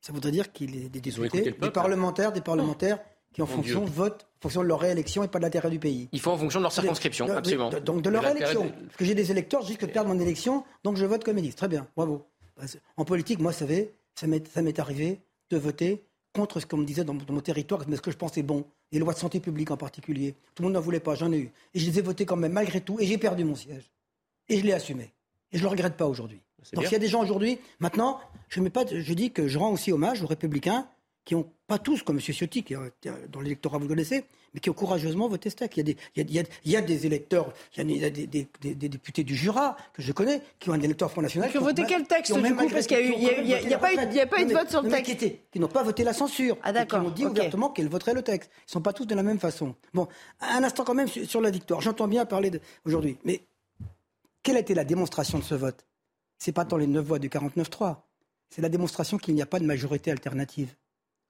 Ça voudrait dire qu'il y a des députés, des parlementaires, des parlementaires qui en fonction votent en fonction de leur réélection et pas de l'intérêt du pays. Il faut en fonction de leur circonscription, absolument. donc de leur élection. Parce que j'ai des électeurs, je risque de perdre mon élection, donc je vote comme ministre. Très bien, bravo. En politique, moi, ça m'est arrivé de voter contre ce qu'on me disait dans, mon territoire, mais ce que je pensais bon. Les lois de santé publique en particulier. Tout le monde n'en voulait pas, j'en ai eu. Et je les ai votés quand même, malgré tout, et j'ai perdu mon siège. Et je l'ai assumé. Et je ne le regrette pas aujourd'hui. Donc s'il y a des gens aujourd'hui, maintenant, je, mets pas, je dis que je rends aussi hommage aux républicains qui n'ont pas tous, comme M. Ciotti, qui dans l'électorat, vous connaissez, mais qui ont courageusement voté Steak. Il y a des, il y a, il y a, des électeurs, il y a, des, des, des, députés du Jura, que je connais, qui ont un électeur Front National. Qui ont voté quel texte, du coup Parce qu'il n'y a, pas eu de vote sur le texte. Qui, n'ont pas voté la censure. Ah, d'accord. Qui ont dit ouvertement qu'ils voteraient le texte. Ils ne sont pas tous de la même façon. Bon, un instant quand même sur, la victoire. J'entends bien parler aujourd'hui. Mais quelle a été la démonstration de ce vote? C'est pas tant les 9 voix du 49-3. C'est la démonstration qu'il n'y a pas de majorité alternative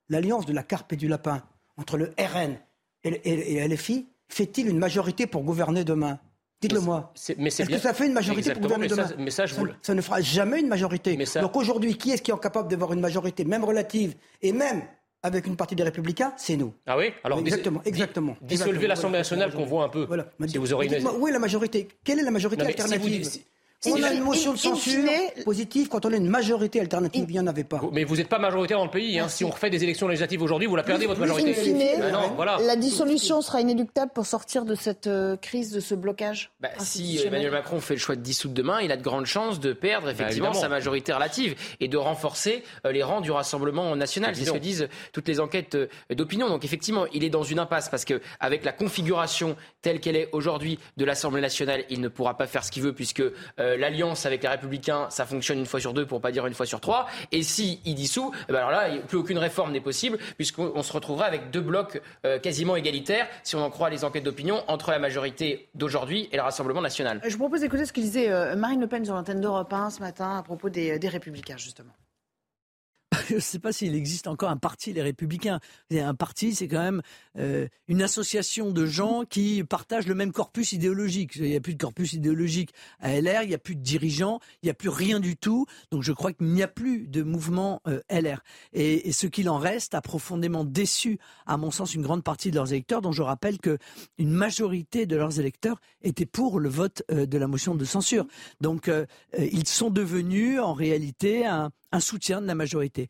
l'alliance de la carpe et du lapin entre le RN et, LFI fait-il une majorité pour gouverner demain? Dites-le moi. Est-ce que ça fait une majorité pour gouverner demain? ça, ça, ne fera jamais une majorité. Donc aujourd'hui, qui est-ce qui est capable d'avoir une majorité, même relative, et même avec une partie des Républicains, c'est nous. Ah oui? Alors exactement, exactement. Dissolvez l'Assemblée nationale qu'on voit un peu. Voilà. Si vous aurez une... Où est la majorité? Quelle est la majorité alternative on a une motion de censure positive quand on a une majorité alternative. Il n'y en avait pas. Mais vous n'êtes pas majoritaire dans le pays. Hein. Si on refait des élections législatives aujourd'hui, vous la perdez, votre majorité. Ah la dissolution sera inéluctable pour sortir de cette euh, crise, de ce blocage bah, Si Emmanuel Macron fait le choix de dissoudre demain, il a de grandes chances de perdre bah, effectivement sa majorité relative et de renforcer euh, les rangs du Rassemblement national. C'est ce que disent toutes les enquêtes euh, d'opinion. Donc effectivement, il est dans une impasse parce qu'avec la configuration telle qu'elle est aujourd'hui de l'Assemblée nationale, il ne pourra pas faire ce qu'il veut puisque euh, l'alliance avec les Républicains, ça fonctionne une fois sur deux, pour pas dire une fois sur trois. Et si il dissout, eh ben alors là, plus aucune réforme n'est possible, puisqu'on se retrouverait avec deux blocs euh, quasiment égalitaires, si on en croit les enquêtes d'opinion, entre la majorité d'aujourd'hui et le Rassemblement national. Je vous propose d'écouter ce que disait euh, Marine Le Pen sur l'antenne d'Europe 1 ce matin à propos des Républicains, justement. je ne sais pas s'il existe encore un parti les Républicains. Un parti, c'est quand même euh, une association de gens qui partagent le même corpus idéologique. Il n'y a plus de corpus idéologique à LR, il n'y a plus de dirigeants, il n'y a plus rien du tout. Donc je crois qu'il n'y a plus de mouvement euh, LR. Et, ce qu'il en reste a profondément déçu, à mon sens, une grande partie de leurs électeurs, dont je rappelle que une majorité de leurs électeurs étaient pour le vote euh, de la motion de censure. Donc ils sont devenus en réalité un un soutien de la majorité.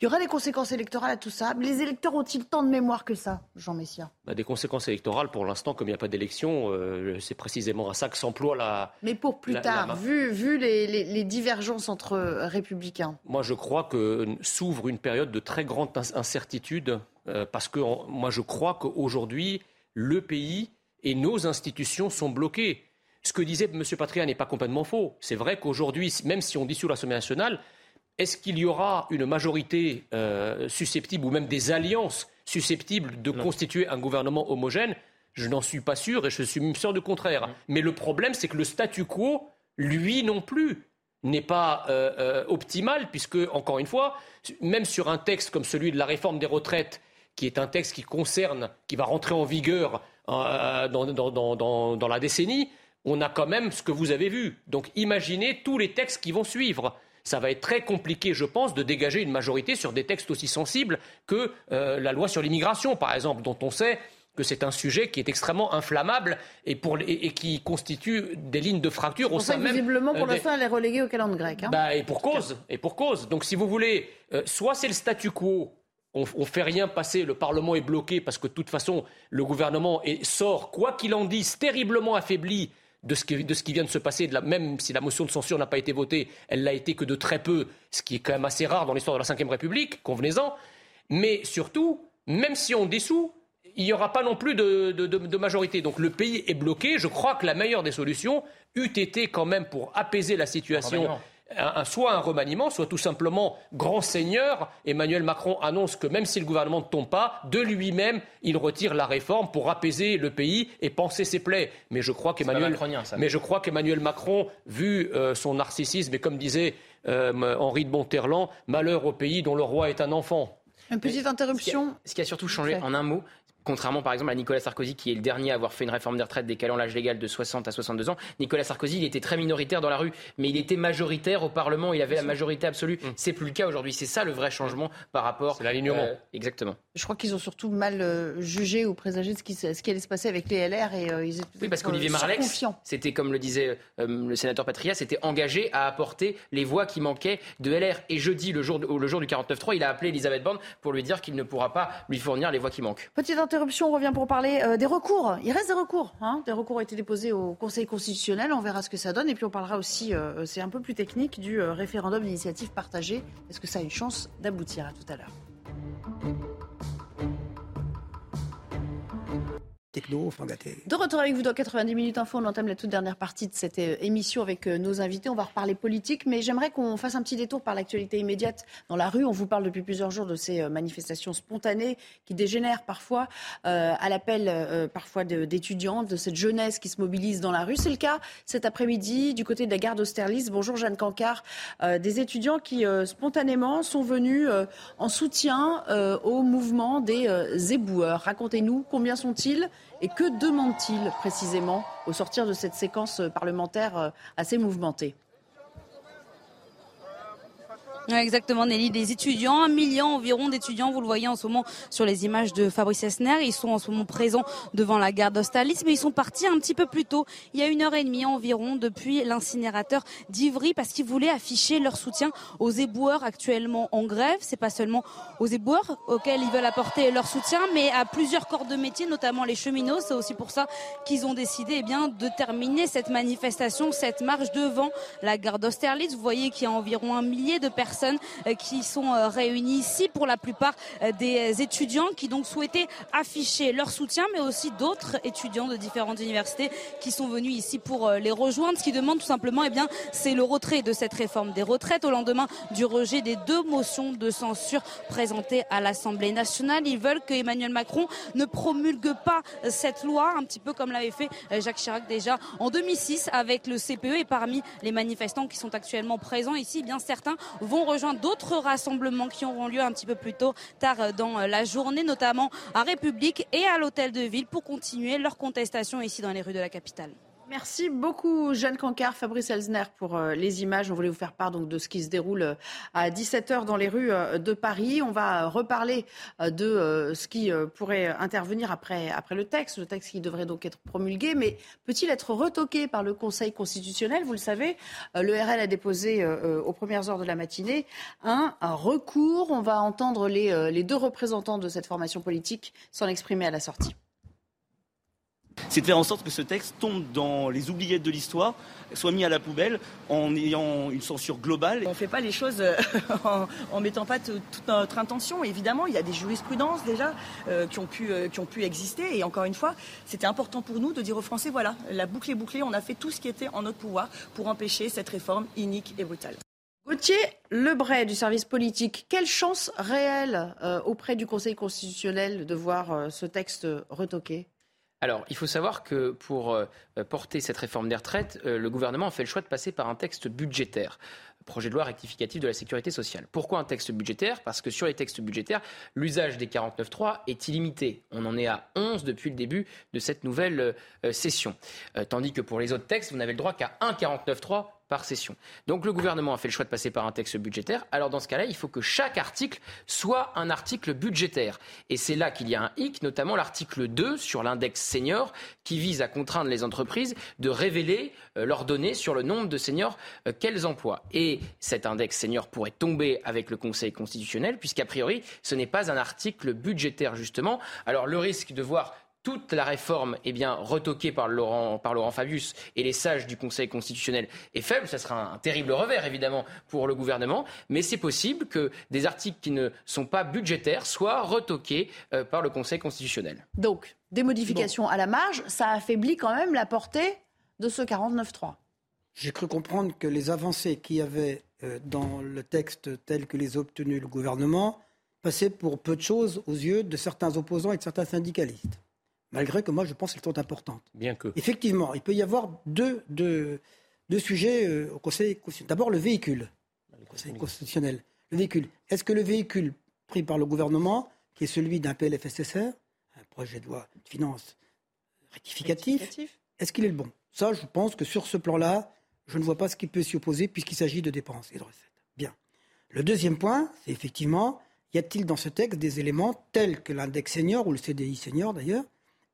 Il y aura des conséquences électorales à tout ça. Les électeurs ont-ils tant de mémoire que ça, Jean Messia? Bah, Des conséquences électorales, pour l'instant, comme il n'y a pas d'élection, euh, c'est précisément à ça que s'emploie la. Mais pour plus tard, vu, vu les, divergences entre républicains Moi, je crois que s'ouvre une période de très grande incertitude, euh, parce que moi, je crois qu'aujourd'hui, le pays et nos institutions sont bloqués. Ce que disait M. Patria n'est pas complètement faux. C'est vrai qu'aujourd'hui, même si on dissout l'Assemblée nationale, est-ce qu'il y aura une majorité euh, susceptible ou même des alliances susceptibles de constituer un gouvernement homogène? Je n'en suis pas sûr et je suis même sûr du contraire. Mais le problème, c'est que le statu quo, lui non plus, n'est pas euh, euh, optimal, puisque, encore une fois, même sur un texte comme celui de la réforme des retraites, qui est un texte qui concerne, qui va rentrer en vigueur dans la décennie, on a quand même ce que vous avez vu. Donc imaginez tous les textes qui vont suivre ça va être très compliqué, je pense, de dégager une majorité sur des textes aussi sensibles que euh, la loi sur l'immigration, par exemple, dont on sait que c'est un sujet qui est extrêmement inflammable et, qui constitue des lignes de fracture au sein même. Visiblement, pour euh, l'instant, elle est reléguée au calendrier grec. Hein. Bah, et pour cause. Et pour cause. Donc, si vous voulez, euh, soit c'est le statu quo. On, ne fait rien passer, le Parlement est bloqué parce que de toute façon, le gouvernement sort, quoi qu'il en dise, terriblement affaibli de ce, qui, vient de se passer, de même si la motion de censure n'a pas été votée, elle l'a été que de très peu, ce qui est quand même assez rare dans l'histoire de la Ve République, convenez-en. Mais surtout, même si on dissout, il n'y aura pas non plus de, majorité. Donc le pays est bloqué. Je crois que la meilleure des solutions eût été quand même pour apaiser la situation soit un remaniement, soit tout simplement grand seigneur. Emmanuel Macron annonce que même si le gouvernement ne tombe pas, de lui-même, il retire la réforme pour apaiser le pays et penser ses plaies. Mais je crois qu'Emmanuel, mais je crois qu'Emmanuel Macron, vu euh, son narcissisme et comme disait euh, Henri de Monterland, malheur au pays dont le roi est un enfant. Une petite interruption. Ce qui a, surtout changé, en un mot, Contrairement par exemple à Nicolas Sarkozy, qui est le dernier à avoir fait une réforme des retraites décalant l'âge légal de 60 à 62 ans, Nicolas Sarkozy, il était très minoritaire dans la rue, mais il était majoritaire au Parlement, il avait la majorité absolue. Ce mm. C'est plus le cas aujourd'hui. C'est ça le vrai changement par rapport. C'est l'alignement. Euh, exactement. Je crois qu'ils ont surtout mal euh, jugé ou présagé ce qui, ce qui allait se passer avec les LR et euh, ils étaient Oui, parce qu'Olivier Marlex, c'était comme le disait le sénateur Patria, c'était engagé à apporter les voix qui manquaient de LR. Et jeudi, le jour, le jour du 49-3, il a appelé Elisabeth Borne pour lui dire qu'il ne pourra pas lui fournir les voix qui manquent. Petite interruption, on revient pour parler euh, des recours. Il reste des recours. Hein. Des recours ont été déposés au Conseil constitutionnel. On verra ce que ça donne. Et puis on parlera aussi, euh, c'est un peu plus technique, du euh, référendum d'initiative partagée. Est-ce que ça a une chance d'aboutir? À tout à l'heure. De retour avec vous dans 90 minutes info, on entame la toute dernière partie de cette euh, émission avec euh, nos invités. On va reparler politique, mais j'aimerais qu'on fasse un petit détour par l'actualité immédiate dans la rue. On vous parle depuis plusieurs jours de ces euh, manifestations spontanées qui dégénèrent parfois à l'appel parfois d'étudiants, de, cette jeunesse qui se mobilise dans la rue. C'est le cas cet après-midi du côté de la gare d'Austerlitz. Bonjour Jeanne Cancard. des étudiants qui spontanément sont venus en soutien au mouvement des éboueurs. Racontez-nous combien sont-ils et que demande-t-il précisément au sortir de cette séquence parlementaire euh, assez mouvementée? Exactement, Nelly. Des étudiants, un million environ d'étudiants, vous le voyez en ce moment sur les images de Fabrice Esner. Ils sont en ce moment présents devant la gare d'Austerlitz, mais ils sont partis un petit peu plus tôt, il y a une heure et demie environ, depuis l'incinérateur d'Ivry, parce qu'ils voulaient afficher leur soutien aux éboueurs actuellement en grève. C'est pas seulement aux éboueurs auxquels ils veulent apporter leur soutien, mais à plusieurs corps de métier, notamment les cheminots. C'est aussi pour ça qu'ils ont décidé eh bien, de terminer cette manifestation, cette marche devant la gare d'Austerlitz. Vous voyez qu'il y a environ un millier de personnes personnes euh, qui sont euh, réunies ici, pour la plupart euh, des étudiants qui donc souhaitaient afficher leur soutien, mais aussi d'autres étudiants de différentes universités qui sont venus ici pour les rejoindre. Ce qui demande tout simplement, eh bien, c'est le retrait de cette réforme des retraites au lendemain du rejet des deux motions de censure présentées à l'Assemblée nationale. Ils veulent que Emmanuel Macron ne promulgue pas cette loi, un petit peu comme l'avait fait Jacques Chirac déjà en 2006 avec le CPE. Et parmi les manifestants qui sont actuellement présents ici, eh bien certains vont vont rejoindre d'autres rassemblements qui auront lieu un petit peu plus tôt, tard dans la journée, notamment à République et à l'Hôtel de Ville pour continuer leur contestation ici dans les rues de la capitale. Merci beaucoup, Jeanne Cancard, Fabrice Elsner, pour euh, les images. On voulait vous faire part donc, de ce qui se déroule euh, à 17h dans les rues euh, de Paris. On va reparler de ce qui pourrait intervenir après, le texte, le texte qui devrait donc être promulgué. Mais peut-il être retoqué par le Conseil constitutionnel? Vous le savez, le RL a déposé aux premières heures de la matinée un, recours. On va entendre les, les deux représentants de cette formation politique s'en exprimer à la sortie c'est de faire en sorte que ce texte tombe dans les oubliettes de l'histoire, soit mis à la poubelle en ayant une censure globale. On ne fait pas les choses euh, en, ne mettant pas toute notre intention. Évidemment, il y a des jurisprudences déjà euh, qui, ont pu, euh, qui ont pu exister. Et encore une fois, c'était important pour nous de dire aux Français, voilà, la boucle est bouclée, on a fait tout ce qui était en notre pouvoir pour empêcher cette réforme inique et brutale. Gauthier Lebray du service politique, quelle chance réelle auprès du Conseil constitutionnel de voir ce texte retoqué? Alors, il faut savoir que pour euh, porter cette réforme des retraites, euh, le gouvernement a fait le choix de passer par un texte budgétaire projet de loi rectificatif de la sécurité sociale. Pourquoi un texte budgétaire? Parce que sur les textes budgétaires, l'usage des 49.3 est illimité. On en est à 11 depuis le début de cette nouvelle euh, session. tandis que pour les autres textes, vous n'avez le droit qu'à un 49.3 session. Donc le gouvernement a fait le choix de passer par un texte budgétaire. Alors dans ce cas-là, il faut que chaque article soit un article budgétaire. Et c'est là qu'il y a un hic, notamment l'article 2 sur l'index senior qui vise à contraindre les entreprises de révéler euh, leurs données sur le nombre de seniors euh, qu'elles emploient. Et cet index senior pourrait tomber avec le Conseil constitutionnel puisqu'a priori, ce n'est pas un article budgétaire justement. Alors le risque de voir toute la réforme est bien retoquée par Laurent, par Laurent Fabius et les sages du Conseil constitutionnel est faible. Ça sera un, terrible revers, évidemment, pour le gouvernement. Mais c'est possible que des articles qui ne sont pas budgétaires soient retoqués euh, par le Conseil constitutionnel. Donc, des modifications à la marge, ça affaiblit quand même la portée de ce 49.3. J'ai cru comprendre que les avancées qu'il y avait euh, dans le texte tel que les a obtenus le gouvernement passaient pour peu de choses aux yeux de certains opposants et de certains syndicalistes malgré que moi je pense qu'elles sont importantes. Bien que. Effectivement, il peut y avoir deux, deux, deux sujets euh, au Conseil constitutionnel. D'abord le véhicule, le Conseil constitutionnel. Le véhicule. Est-ce que le véhicule pris par le gouvernement, qui est celui d'un PLFSSR, un projet de loi de finances rectificatif, est-ce qu'il est le bon? Ça, je pense que sur ce plan-là, je ne vois pas ce qui peut s'y opposer puisqu'il s'agit de dépenses et de recettes. Bien. Le deuxième point, c'est effectivement, y a-t-il dans ce texte des éléments tels que l'index senior ou le CDI senior d'ailleurs,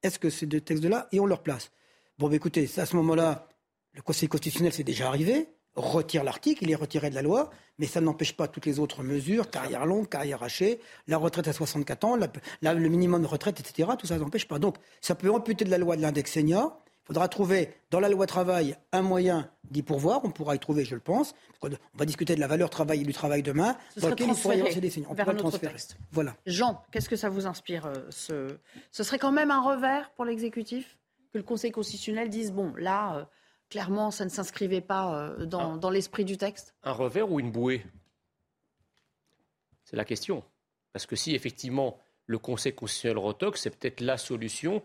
est-ce que ces deux textes-là y ont leur place Bon, bah, écoutez, à ce moment-là, le Conseil constitutionnel s'est déjà arrivé, retire l'article, il est retiré de la loi, mais ça n'empêche pas toutes les autres mesures, carrière longue, carrière hachée, la retraite à 64 ans, le minimum de retraite, etc. Tout ça n'empêche pas. Donc, ça peut amputer de la loi de l'index senior. Il faudra trouver dans la loi travail un moyen d'y pourvoir. On pourra y trouver, je le pense. On va discuter de la valeur travail et du travail demain. Ce dans lequel il y avoir des On pourra transférer. Voilà. Jean, qu'est-ce que ça vous inspire euh, ce... ce serait quand même un revers pour l'exécutif que le Conseil constitutionnel dise bon, là, euh, clairement, ça ne s'inscrivait pas euh, dans, dans l'esprit du texte? Un revers ou une bouée? C'est la question. Parce que si effectivement le Conseil constitutionnel retoque, c'est peut-être la solution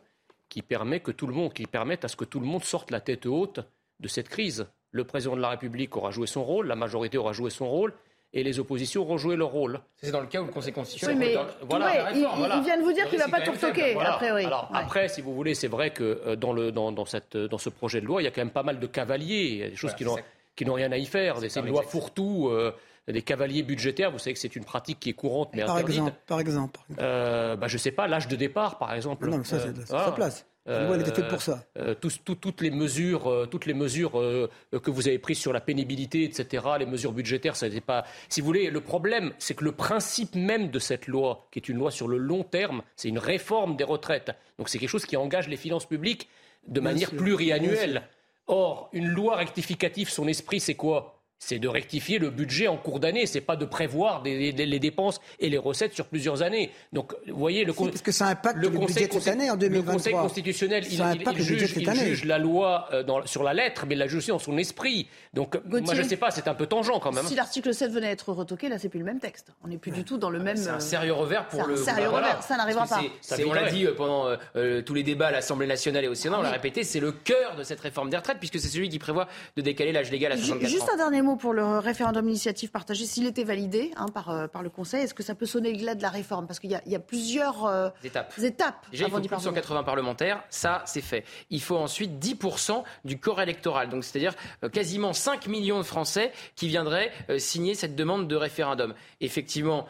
qui permet que tout le monde, qui permettent à ce que tout le monde sorte la tête haute de cette crise. Le président de la République aura joué son rôle, la majorité aura joué son rôle, et les oppositions auront joué leur rôle. C'est dans le cas où le Conseil constitutionnel. Oui, mais voilà, il, vient de vous dire qu'il ne va pas tout retoquer, a priori. Alors, Après, si vous voulez, c'est vrai que euh, dans, le, dans, dans, cette, dans ce projet de loi, il y a quand même pas mal de cavaliers. Il y a des choses qui n'ont rien à y faire. C'est une loi fourre-tout. Euh, des cavaliers budgétaires. Vous savez que c'est une pratique qui est courante, mais par interdite. Exemple, par exemple. Euh, bah, je ne sais pas, l'âge de départ, par exemple. Non, mais ça, c'est sa place. Euh, elle était faite pour ça. Euh, toutes les mesures, euh, toutes les mesures que vous avez prises sur la pénibilité, etc., les mesures budgétaires, ça n'était pas. Si vous voulez, le problème, c'est que le principe même de cette loi, qui est une loi sur le long terme, c'est une réforme des retraites. Donc c'est quelque chose qui engage les finances publiques de manière pluriannuelle. Or, une loi rectificative, son esprit, c'est quoi? C'est de rectifier le budget en cours d'année, c'est pas de prévoir les dépenses et les recettes sur plusieurs années. Donc, vous voyez, le, parce que ça impacte le, budget cette année en 2023. Le Conseil constitutionnel, il, juge, la loi euh, sur la lettre, mais il la juge aussi dans son esprit. Donc, moi, je ne sais pas, c'est un peu tangent quand même. Si l'article 7 venait à être retoqué, là, c'est plus le même texte. On n'est plus du tout dans le même. C'est un sérieux revers pour le. Sérieux revers, ça n'arrivera pas. on l'a dit euh, pendant euh, tous les débats à l'Assemblée nationale et au Sénat, on l'a répété, c'est le cœur de cette réforme des retraites, puisque c'est celui qui prévoit de décaler l'âge légal à 64 ans. Juste un dernier mot mot pour le référendum initiative partagée, s'il était validé hein, par, par le Conseil, est-ce que ça peut sonner le glas de la réforme? Parce qu'il y, y, a plusieurs étapes. étapes Déjà, il faut plus de 180 parlementaires, ça c'est fait. Il faut ensuite 10% du corps électoral, donc c'est-à-dire quasiment 5 millions de Français qui viendraient signer cette demande de référendum. Effectivement,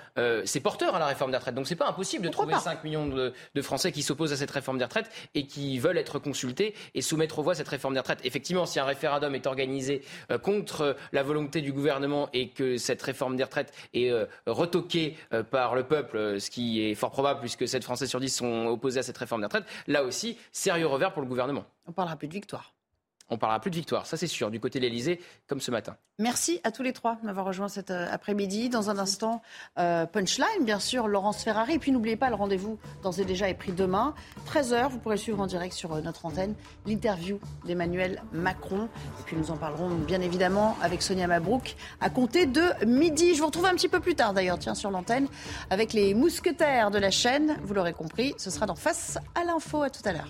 c'est porteur à la réforme des retraites, donc c'est pas impossible de trouver 5 millions de, de Français qui s'opposent à cette réforme des retraites et qui veulent être consultés et soumettre aux voix cette réforme des retraites. Effectivement, si un référendum est organisé euh, contre la volonté du gouvernement et que cette réforme des retraites est euh, retoquée euh, par le peuple, ce qui est fort probable puisque 7 Français sur 10 sont opposés à cette réforme des retraites, là aussi, sérieux revers pour le gouvernement. On parlera plus de victoire on parlera plus de victoire, ça c'est sûr, du côté de l'Elysée, comme ce matin. Merci à tous les trois d'avoir rejoint cet euh, après-midi. Dans un instant, euh, Punchline, bien sûr, Laurence Ferrari. Et puis n'oubliez pas, le rendez-vous d'ores et déjà est pris demain. 13h, vous pourrez suivre en direct sur euh, notre antenne l'interview d'Emmanuel Macron. Et puis nous en parlerons bien évidemment avec Sonia Mabrouk à compter de midi. Je vous retrouve un petit peu plus tard d'ailleurs, tiens, sur l'antenne, avec les mousquetaires de la chaîne. Vous l'aurez compris, ce sera dans Face à l'info. À tout à l'heure.